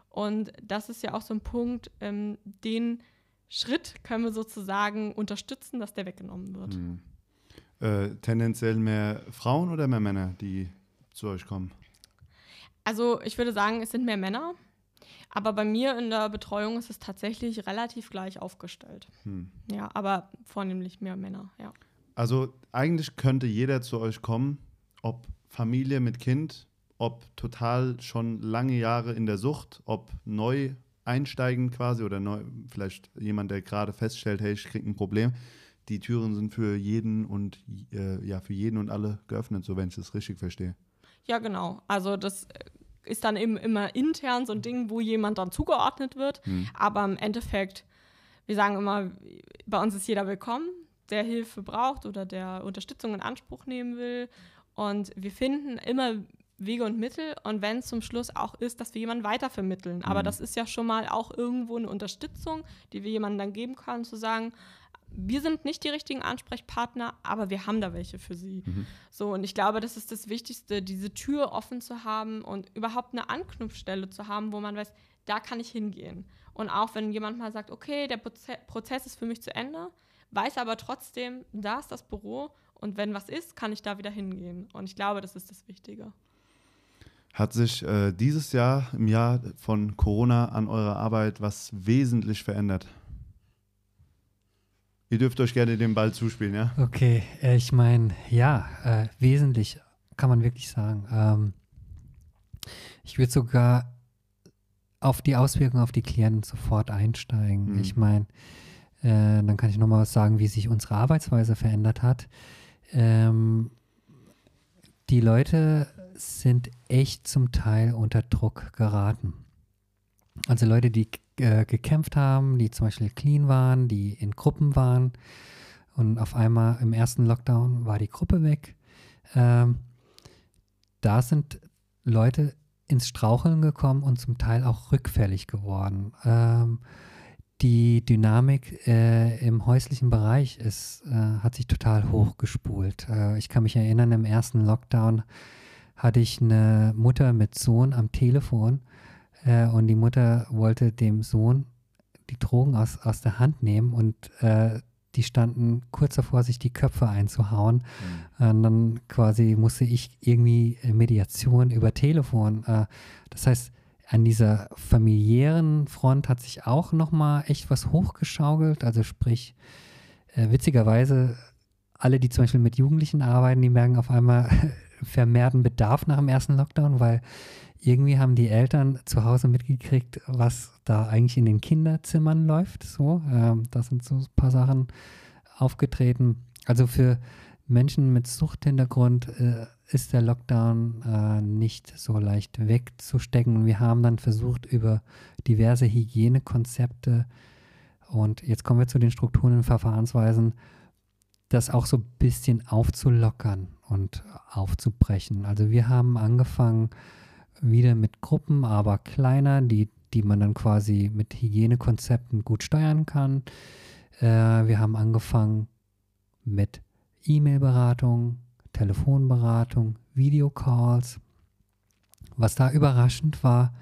Und das ist ja auch so ein Punkt, ähm, den Schritt können wir sozusagen unterstützen, dass der weggenommen wird. Hm. Äh, tendenziell mehr Frauen oder mehr Männer, die zu euch kommen? Also ich würde sagen, es sind mehr Männer. Aber bei mir in der Betreuung ist es tatsächlich relativ gleich aufgestellt. Hm. Ja, aber vornehmlich mehr Männer, ja. Also eigentlich könnte jeder zu euch kommen, ob Familie mit Kind, ob total schon lange Jahre in der Sucht, ob neu einsteigen quasi oder neu, vielleicht jemand, der gerade feststellt, hey, ich kriege ein Problem. Die Türen sind für jeden und äh, ja, für jeden und alle geöffnet, so wenn ich das richtig verstehe. Ja, genau. Also das ist dann eben immer intern so ein Ding, wo jemand dann zugeordnet wird. Hm. Aber im Endeffekt, wir sagen immer, bei uns ist jeder willkommen, der Hilfe braucht oder der Unterstützung in Anspruch nehmen will. Und wir finden immer Wege und Mittel und wenn es zum Schluss auch ist, dass wir jemanden weitervermitteln. Aber mhm. das ist ja schon mal auch irgendwo eine Unterstützung, die wir jemandem dann geben können, zu sagen, wir sind nicht die richtigen Ansprechpartner, aber wir haben da welche für sie. Mhm. So, und ich glaube, das ist das Wichtigste, diese Tür offen zu haben und überhaupt eine Anknüpfstelle zu haben, wo man weiß, da kann ich hingehen. Und auch wenn jemand mal sagt, okay, der Prozess ist für mich zu Ende, weiß aber trotzdem, da ist das Büro und wenn was ist, kann ich da wieder hingehen. Und ich glaube, das ist das Wichtige. Hat sich äh, dieses Jahr, im Jahr von Corona, an eurer Arbeit was wesentlich verändert? Ihr dürft euch gerne den Ball zuspielen, ja? Okay, äh, ich meine, ja, äh, wesentlich kann man wirklich sagen. Ähm, ich würde sogar auf die Auswirkungen auf die Klienten sofort einsteigen. Mhm. Ich meine, äh, dann kann ich nochmal was sagen, wie sich unsere Arbeitsweise verändert hat. Ähm, die Leute sind echt zum Teil unter Druck geraten. Also Leute, die äh, gekämpft haben, die zum Beispiel clean waren, die in Gruppen waren. Und auf einmal im ersten Lockdown war die Gruppe weg. Ähm, da sind Leute ins Straucheln gekommen und zum Teil auch rückfällig geworden. Ähm, die Dynamik äh, im häuslichen Bereich ist, äh, hat sich total hochgespult. Äh, ich kann mich erinnern, im ersten Lockdown hatte ich eine Mutter mit Sohn am Telefon äh, und die Mutter wollte dem Sohn die Drogen aus, aus der Hand nehmen und äh, die standen kurz davor, sich die Köpfe einzuhauen. Mhm. Und dann quasi musste ich irgendwie Mediation über Telefon. Äh, das heißt, an dieser familiären Front hat sich auch nochmal echt was hochgeschaukelt. Also sprich, äh, witzigerweise, alle, die zum Beispiel mit Jugendlichen arbeiten, die merken auf einmal vermehrten Bedarf nach dem ersten Lockdown, weil irgendwie haben die Eltern zu Hause mitgekriegt, was da eigentlich in den Kinderzimmern läuft. So, ähm, da sind so ein paar Sachen aufgetreten. Also für Menschen mit Suchthintergrund äh, ist der Lockdown äh, nicht so leicht wegzustecken. Wir haben dann versucht, über diverse Hygienekonzepte und jetzt kommen wir zu den Strukturen und Verfahrensweisen, das auch so ein bisschen aufzulockern und aufzubrechen. Also wir haben angefangen, wieder mit Gruppen, aber kleiner, die, die man dann quasi mit Hygienekonzepten gut steuern kann. Äh, wir haben angefangen mit E-Mail-Beratung, Telefonberatung, Videocalls. Was da überraschend war,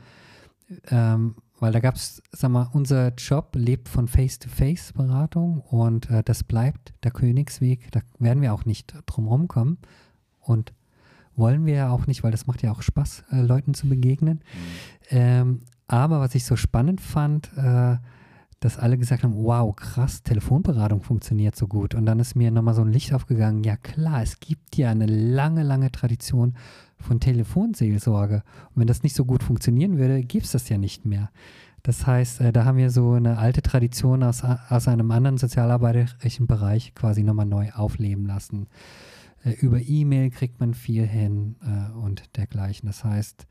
ähm, weil da gab es, sag mal, unser Job lebt von Face-to-Face-Beratung und äh, das bleibt der Königsweg. Da werden wir auch nicht drum rumkommen und wollen wir ja auch nicht, weil das macht ja auch Spaß, äh, Leuten zu begegnen. Mhm. Ähm, aber was ich so spannend fand, äh, dass alle gesagt haben, wow, krass, Telefonberatung funktioniert so gut. Und dann ist mir nochmal so ein Licht aufgegangen, ja klar, es gibt ja eine lange, lange Tradition von Telefonseelsorge. Und wenn das nicht so gut funktionieren würde, gäbe es das ja nicht mehr. Das heißt, äh, da haben wir so eine alte Tradition aus, aus einem anderen sozialarbeiterischen Bereich quasi nochmal neu aufleben lassen. Äh, über E-Mail kriegt man viel hin äh, und dergleichen. Das heißt,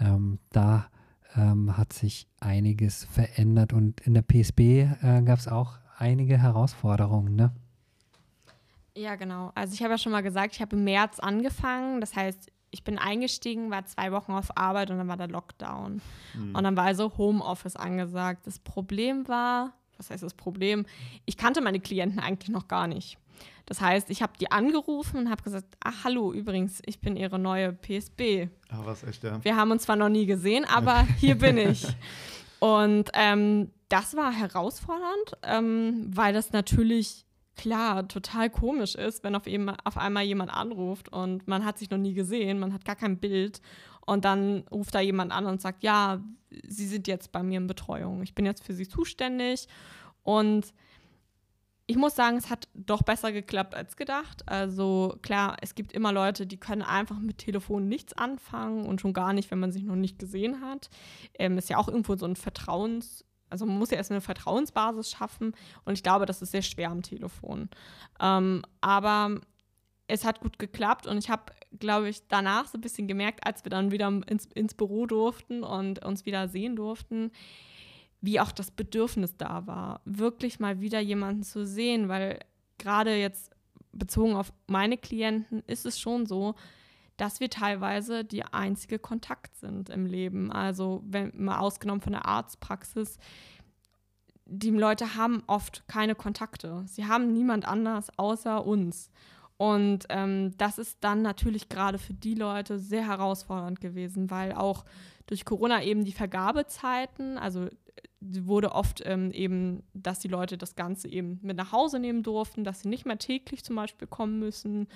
ähm, da ähm, hat sich einiges verändert und in der PSB äh, gab es auch einige Herausforderungen, ne? Ja, genau. Also ich habe ja schon mal gesagt, ich habe im März angefangen. Das heißt, ich bin eingestiegen, war zwei Wochen auf Arbeit und dann war der Lockdown. Mhm. Und dann war also Homeoffice angesagt. Das Problem war, was heißt das Problem? Ich kannte meine Klienten eigentlich noch gar nicht. Das heißt, ich habe die angerufen und habe gesagt, ach hallo, übrigens, ich bin ihre neue PSB. Ah, was echt, ja. Wir haben uns zwar noch nie gesehen, aber hier bin ich. Und ähm, das war herausfordernd, ähm, weil das natürlich klar total komisch ist, wenn auf, eben, auf einmal jemand anruft und man hat sich noch nie gesehen, man hat gar kein Bild und dann ruft da jemand an und sagt, ja, Sie sind jetzt bei mir in Betreuung, ich bin jetzt für Sie zuständig und ich muss sagen, es hat doch besser geklappt als gedacht. Also klar, es gibt immer Leute, die können einfach mit Telefon nichts anfangen und schon gar nicht, wenn man sich noch nicht gesehen hat. Ähm, ist ja auch irgendwo so ein Vertrauens, also man muss ja erst eine Vertrauensbasis schaffen und ich glaube, das ist sehr schwer am Telefon. Ähm, aber es hat gut geklappt und ich habe, glaube ich, danach so ein bisschen gemerkt, als wir dann wieder ins, ins Büro durften und uns wieder sehen durften, wie auch das Bedürfnis da war, wirklich mal wieder jemanden zu sehen, weil gerade jetzt bezogen auf meine Klienten ist es schon so, dass wir teilweise die einzige Kontakt sind im Leben. Also, wenn mal ausgenommen von der Arztpraxis, die Leute haben oft keine Kontakte. Sie haben niemand anders außer uns. Und ähm, das ist dann natürlich gerade für die Leute sehr herausfordernd gewesen, weil auch durch Corona eben die Vergabezeiten, also wurde oft ähm, eben, dass die Leute das Ganze eben mit nach Hause nehmen durften, dass sie nicht mehr täglich zum Beispiel kommen müssen.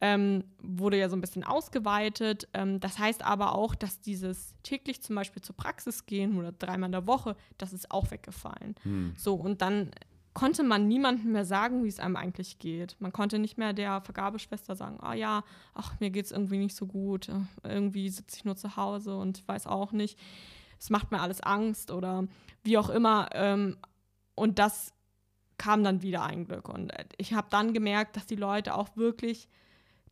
Ähm, wurde ja so ein bisschen ausgeweitet. Ähm, das heißt aber auch, dass dieses täglich zum Beispiel zur Praxis gehen oder dreimal in der Woche, das ist auch weggefallen. Hm. So, und dann konnte man niemandem mehr sagen, wie es einem eigentlich geht. Man konnte nicht mehr der Vergabeschwester sagen, ah ja, ach, mir geht es irgendwie nicht so gut, irgendwie sitze ich nur zu Hause und ich weiß auch nicht es macht mir alles Angst oder wie auch immer. Ähm, und das kam dann wieder ein Glück. Und äh, ich habe dann gemerkt, dass die Leute auch wirklich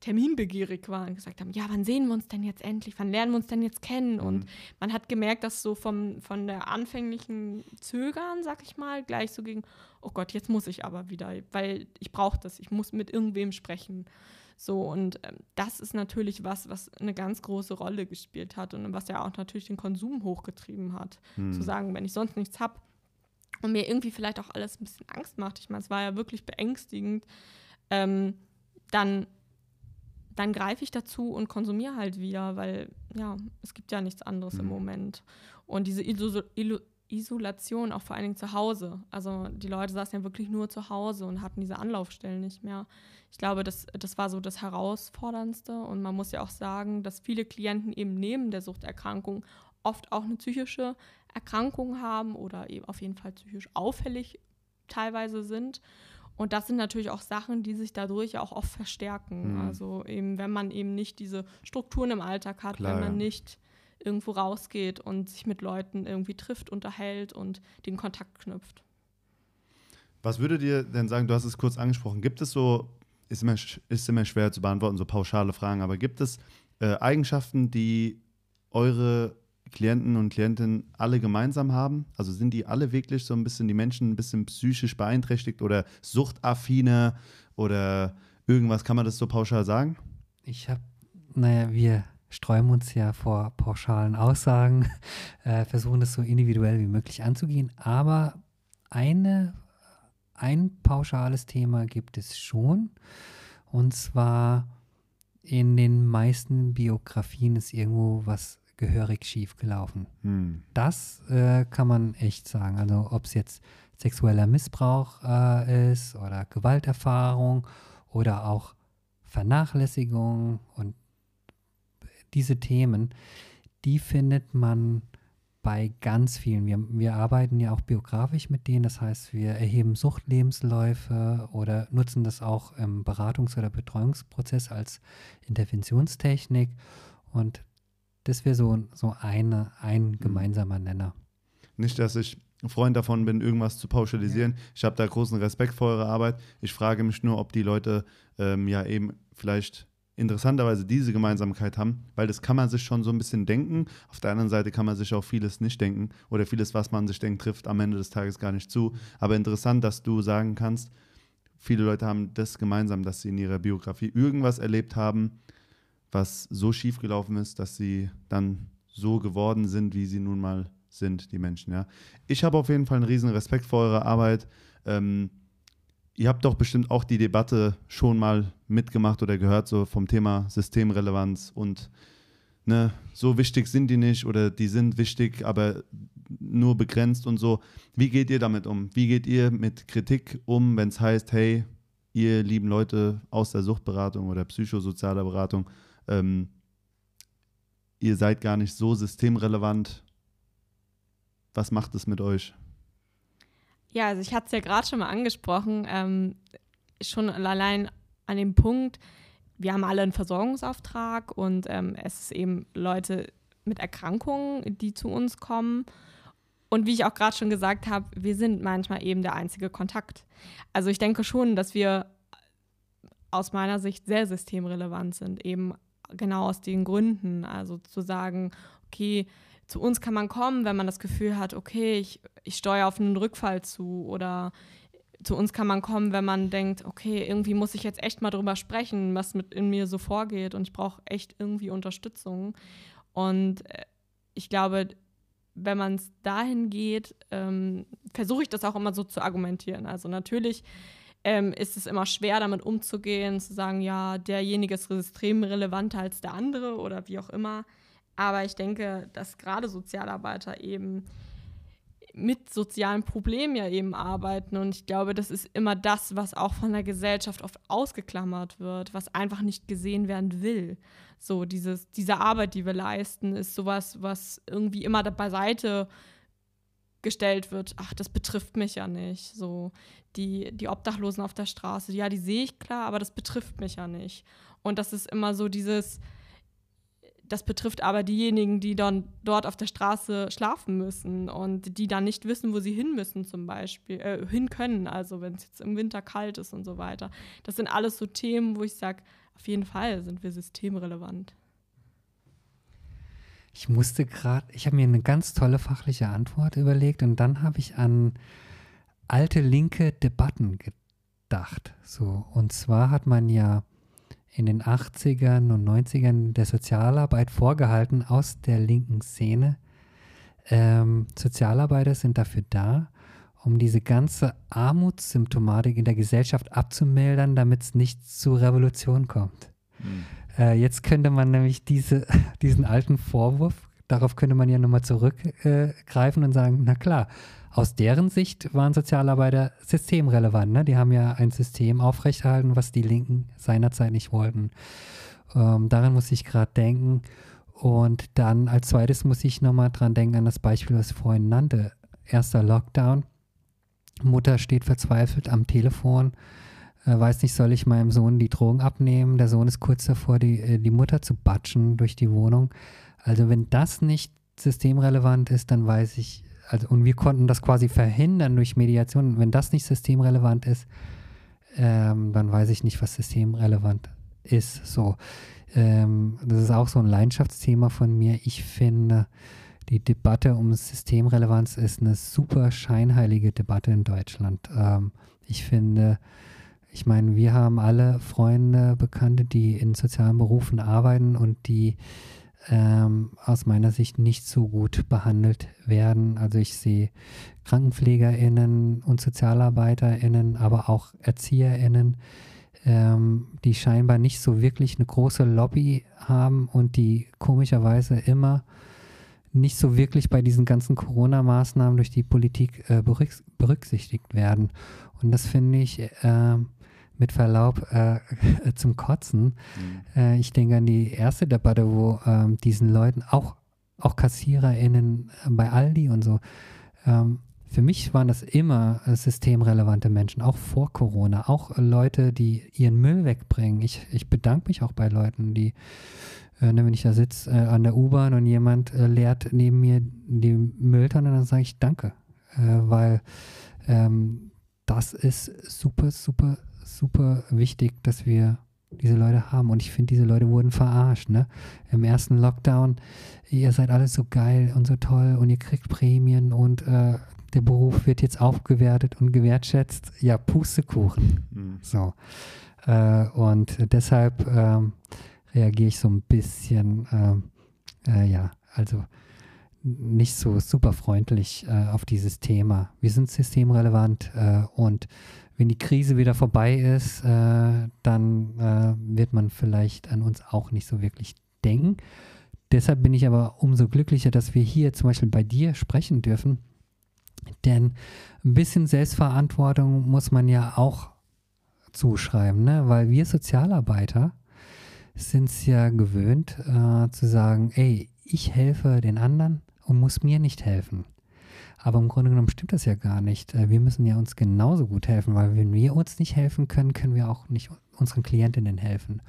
terminbegierig waren und gesagt haben, ja, wann sehen wir uns denn jetzt endlich? Wann lernen wir uns denn jetzt kennen? Mhm. Und man hat gemerkt, dass so vom, von der anfänglichen Zögern, sag ich mal, gleich so ging, oh Gott, jetzt muss ich aber wieder, weil ich brauche das, ich muss mit irgendwem sprechen. So, und ähm, das ist natürlich was, was eine ganz große Rolle gespielt hat und was ja auch natürlich den Konsum hochgetrieben hat. Hm. Zu sagen, wenn ich sonst nichts habe und mir irgendwie vielleicht auch alles ein bisschen Angst macht, ich meine, es war ja wirklich beängstigend, ähm, dann, dann greife ich dazu und konsumiere halt wieder, weil ja, es gibt ja nichts anderes hm. im Moment. Und diese Illusion, Isolation, auch vor allen Dingen zu Hause. Also die Leute saßen ja wirklich nur zu Hause und hatten diese Anlaufstellen nicht mehr. Ich glaube, das, das war so das Herausforderndste. Und man muss ja auch sagen, dass viele Klienten eben neben der Suchterkrankung oft auch eine psychische Erkrankung haben oder eben auf jeden Fall psychisch auffällig teilweise sind. Und das sind natürlich auch Sachen, die sich dadurch auch oft verstärken. Mhm. Also eben, wenn man eben nicht diese Strukturen im Alltag hat, Klar, wenn man ja. nicht irgendwo rausgeht und sich mit Leuten irgendwie trifft, unterhält und den Kontakt knüpft. Was würdet ihr denn sagen, du hast es kurz angesprochen, gibt es so, ist immer, ist immer schwer zu beantworten, so pauschale Fragen, aber gibt es äh, Eigenschaften, die eure Klienten und Klientinnen alle gemeinsam haben? Also sind die alle wirklich so ein bisschen, die Menschen ein bisschen psychisch beeinträchtigt oder suchtaffiner oder irgendwas, kann man das so pauschal sagen? Ich habe, naja, wir sträuben uns ja vor pauschalen Aussagen, äh, versuchen das so individuell wie möglich anzugehen. Aber eine, ein pauschales Thema gibt es schon. Und zwar in den meisten Biografien ist irgendwo was gehörig schief gelaufen. Hm. Das äh, kann man echt sagen. Also ob es jetzt sexueller Missbrauch äh, ist oder Gewalterfahrung oder auch Vernachlässigung und diese Themen, die findet man bei ganz vielen. Wir, wir arbeiten ja auch biografisch mit denen, das heißt, wir erheben Suchtlebensläufe oder nutzen das auch im Beratungs- oder Betreuungsprozess als Interventionstechnik und das wäre so, so eine, ein Mhm. gemeinsamer Nenner. Nicht, dass ich Freund davon bin, irgendwas zu pauschalisieren. Ich habe da großen Respekt vor eurer Arbeit. Ich frage mich nur, ob die Leute ähm, ja eben vielleicht interessanterweise diese Gemeinsamkeit haben, weil das kann man sich schon so ein bisschen denken. Auf der anderen Seite kann man sich auch vieles nicht denken oder vieles, was man sich denkt, trifft am Ende des Tages gar nicht zu. Aber interessant, dass du sagen kannst, viele Leute haben das gemeinsam, dass sie in ihrer Biografie irgendwas erlebt haben, was so schief gelaufen ist, dass sie dann so geworden sind, wie sie nun mal sind, die Menschen. Ja. Ich habe auf jeden Fall einen riesen Respekt vor eurer Arbeit. Ähm, ihr habt doch bestimmt auch die Debatte schon mal mitgemacht oder gehört, so vom Thema Systemrelevanz und ne, so wichtig sind die nicht oder die sind wichtig, aber nur begrenzt und so. Wie geht ihr damit um? Wie geht ihr mit Kritik um, wenn es heißt, hey, ihr lieben Leute aus der Suchtberatung oder psychosozialer Beratung, ähm, ihr seid gar nicht so systemrelevant. Was macht es mit euch? Ja, also ich hatte es ja gerade schon mal angesprochen, ähm, schon allein an dem Punkt, wir haben alle einen Versorgungsauftrag und ähm, es ist eben Leute mit Erkrankungen, die zu uns kommen. Und wie ich auch gerade schon gesagt habe, wir sind manchmal eben der einzige Kontakt. Also ich denke schon, dass wir aus meiner Sicht sehr systemrelevant sind, eben genau aus den Gründen. Also zu sagen, okay, zu uns kann man kommen, wenn man das Gefühl hat, okay, ich, ich steuere auf einen Rückfall zu oder zu uns kann man kommen, wenn man denkt, okay, irgendwie muss ich jetzt echt mal drüber sprechen, was mit in mir so vorgeht und ich brauche echt irgendwie Unterstützung. Und äh, ich glaube, wenn man es dahin geht, ähm, versuche ich das auch immer so zu argumentieren. Also natürlich ähm, ist es immer schwer, damit umzugehen, zu sagen, ja, derjenige ist systemrelevanter als der andere oder wie auch immer. Aber ich denke, dass gerade Sozialarbeiter eben mit sozialen Problemen ja eben arbeiten. Und ich glaube, das ist immer das, was auch von der Gesellschaft oft ausgeklammert wird, was einfach nicht gesehen werden will. So, dieses, diese Arbeit, die wir leisten, ist sowas, was irgendwie immer beiseite gestellt wird. Ach, das betrifft mich ja nicht. So, die, die Obdachlosen auf der Straße, ja, die sehe ich klar, aber das betrifft mich ja nicht. Und das ist immer so dieses, das betrifft aber diejenigen, die dann dort auf der Straße schlafen müssen und die dann nicht wissen, wo sie hin müssen, zum Beispiel, äh, hin können, also wenn es jetzt im Winter kalt ist und so weiter. Das sind alles so Themen, wo ich sage, auf jeden Fall sind wir systemrelevant. Ich musste gerade, ich habe mir eine ganz tolle fachliche Antwort überlegt und dann habe ich an alte linke Debatten gedacht. So, und zwar hat man ja in den 80ern und 90ern der Sozialarbeit vorgehalten aus der linken Szene. Ähm, Sozialarbeiter sind dafür da, um diese ganze Armutssymptomatik in der Gesellschaft abzumildern, damit es nicht zu Revolution kommt. Hm. Äh, jetzt könnte man nämlich diese, diesen alten Vorwurf, darauf könnte man ja nochmal zurückgreifen äh, und sagen, na klar, aus deren Sicht waren Sozialarbeiter systemrelevant. Ne? Die haben ja ein System aufrechterhalten, was die Linken seinerzeit nicht wollten. Ähm, daran muss ich gerade denken. Und dann als zweites muss ich nochmal dran denken an das Beispiel, was ich vorhin nannte. Erster Lockdown. Mutter steht verzweifelt am Telefon, äh, weiß nicht, soll ich meinem Sohn die Drogen abnehmen? Der Sohn ist kurz davor, die, äh, die Mutter zu batschen durch die Wohnung. Also wenn das nicht systemrelevant ist, dann weiß ich, also, und wir konnten das quasi verhindern durch Mediation. Wenn das nicht systemrelevant ist, ähm, dann weiß ich nicht, was systemrelevant ist. So, ähm, das ist auch so ein Leidenschaftsthema von mir. Ich finde, die Debatte um Systemrelevanz ist eine super scheinheilige Debatte in Deutschland. Ähm, ich finde, ich meine, wir haben alle Freunde, Bekannte, die in sozialen Berufen arbeiten und die ähm, aus meiner Sicht nicht so gut behandelt werden. Also ich sehe KrankenpflegerInnen und SozialarbeiterInnen, aber auch ErzieherInnen, ähm, die scheinbar nicht so wirklich eine große Lobby haben und die komischerweise immer nicht so wirklich bei diesen ganzen Corona-Maßnahmen durch die Politik äh, berücksichtigt werden. Und das finde ich äh, mit Verlaub äh, zum Kotzen. Mhm. Äh, ich denke an die erste Debatte, wo ähm, diesen Leuten, auch, auch KassiererInnen bei Aldi und so, ähm, für mich waren das immer äh, systemrelevante Menschen, auch vor Corona, auch Leute, die ihren Müll wegbringen. Ich, ich bedanke mich auch bei Leuten, die, äh, ne, wenn ich da sitze äh, an der U-Bahn und jemand äh, leert neben mir die Mülltonne, dann sage ich Danke, äh, weil ähm, das ist super, super, super wichtig, dass wir diese Leute haben. Und ich finde, diese Leute wurden verarscht. Ne? Im ersten Lockdown, ihr seid alles so geil und so toll und ihr kriegt Prämien und äh, der Beruf wird jetzt aufgewertet und gewertschätzt. Ja, Pustekuchen. Mhm. So. Äh, und deshalb ähm, reagiere ich so ein bisschen, ähm, äh, ja, also nicht so super freundlich äh, auf dieses Thema. Wir sind systemrelevant äh, und wenn die Krise wieder vorbei ist, äh, dann äh, wird man vielleicht an uns auch nicht so wirklich denken. Deshalb bin ich aber umso glücklicher, dass wir hier zum Beispiel bei dir sprechen dürfen. Denn ein bisschen Selbstverantwortung muss man ja auch zuschreiben, ne? weil wir Sozialarbeiter sind es ja gewöhnt äh, zu sagen, ey, ich helfe den anderen und muss mir nicht helfen. Aber im Grunde genommen stimmt das ja gar nicht. Äh, wir müssen ja uns genauso gut helfen, weil wenn wir uns nicht helfen können, können wir auch nicht unseren Klientinnen helfen.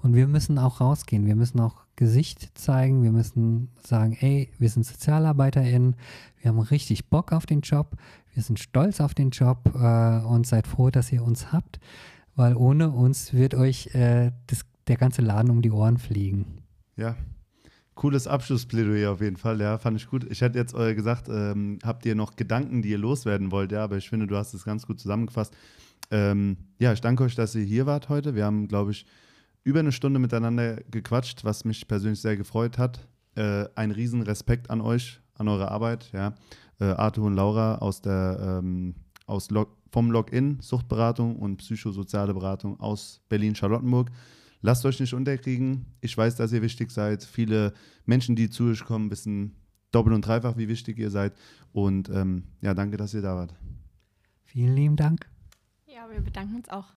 Und wir müssen auch rausgehen, wir müssen auch Gesicht zeigen, wir müssen sagen, ey, wir sind SozialarbeiterInnen, wir haben richtig Bock auf den Job, wir sind stolz auf den Job äh, und seid froh, dass ihr uns habt, weil ohne uns wird euch äh, das, der ganze Laden um die Ohren fliegen. Ja, cooles Abschlussplädoyer auf jeden Fall, ja, fand ich gut. Ich hätte jetzt äh, gesagt, ähm, habt ihr noch Gedanken, die ihr loswerden wollt, ja, aber ich finde, du hast es ganz gut zusammengefasst. Ähm, ja, ich danke euch, dass ihr hier wart heute. Wir haben, glaube ich, über eine Stunde miteinander gequatscht, was mich persönlich sehr gefreut hat. Äh, ein riesen Respekt an euch, an eure Arbeit, ja. Äh, Arthur und Laura aus der ähm, aus Log vom Login Suchtberatung und psychosoziale Beratung aus Berlin-Charlottenburg. Lasst euch nicht unterkriegen. Ich weiß, dass ihr wichtig seid. Viele Menschen, die zu euch kommen, wissen doppelt und dreifach, wie wichtig ihr seid. Und ähm, ja, danke, dass ihr da wart. Vielen lieben Dank. Ja, wir bedanken uns auch.